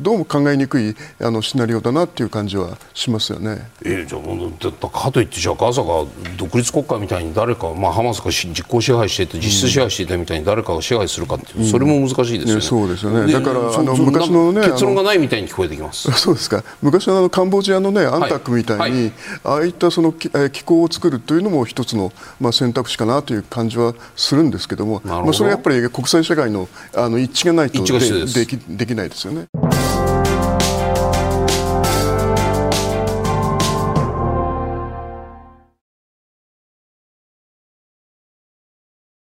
どうも考えにくいあのシナリオだなっていう感じはしますよね。えー、じゃあかといってじゃあガザが独立国家みたいに誰か、まあ、ハマスが実効支配していて実質支配していたみたいに誰かが支配するかっていう、それも難しいですよね。ねそうですよねだからあの昔のね結論がないみたいに聞こえてきます。そうですか昔のあのカンボジアのねアンタックみたいに、はいはい、ああいったその機構を作るというのも一つの、まあ、選択肢かなという感じはするんですけどもまあ、それはやっぱり国際社会のあの一致がないとでできできないですよね。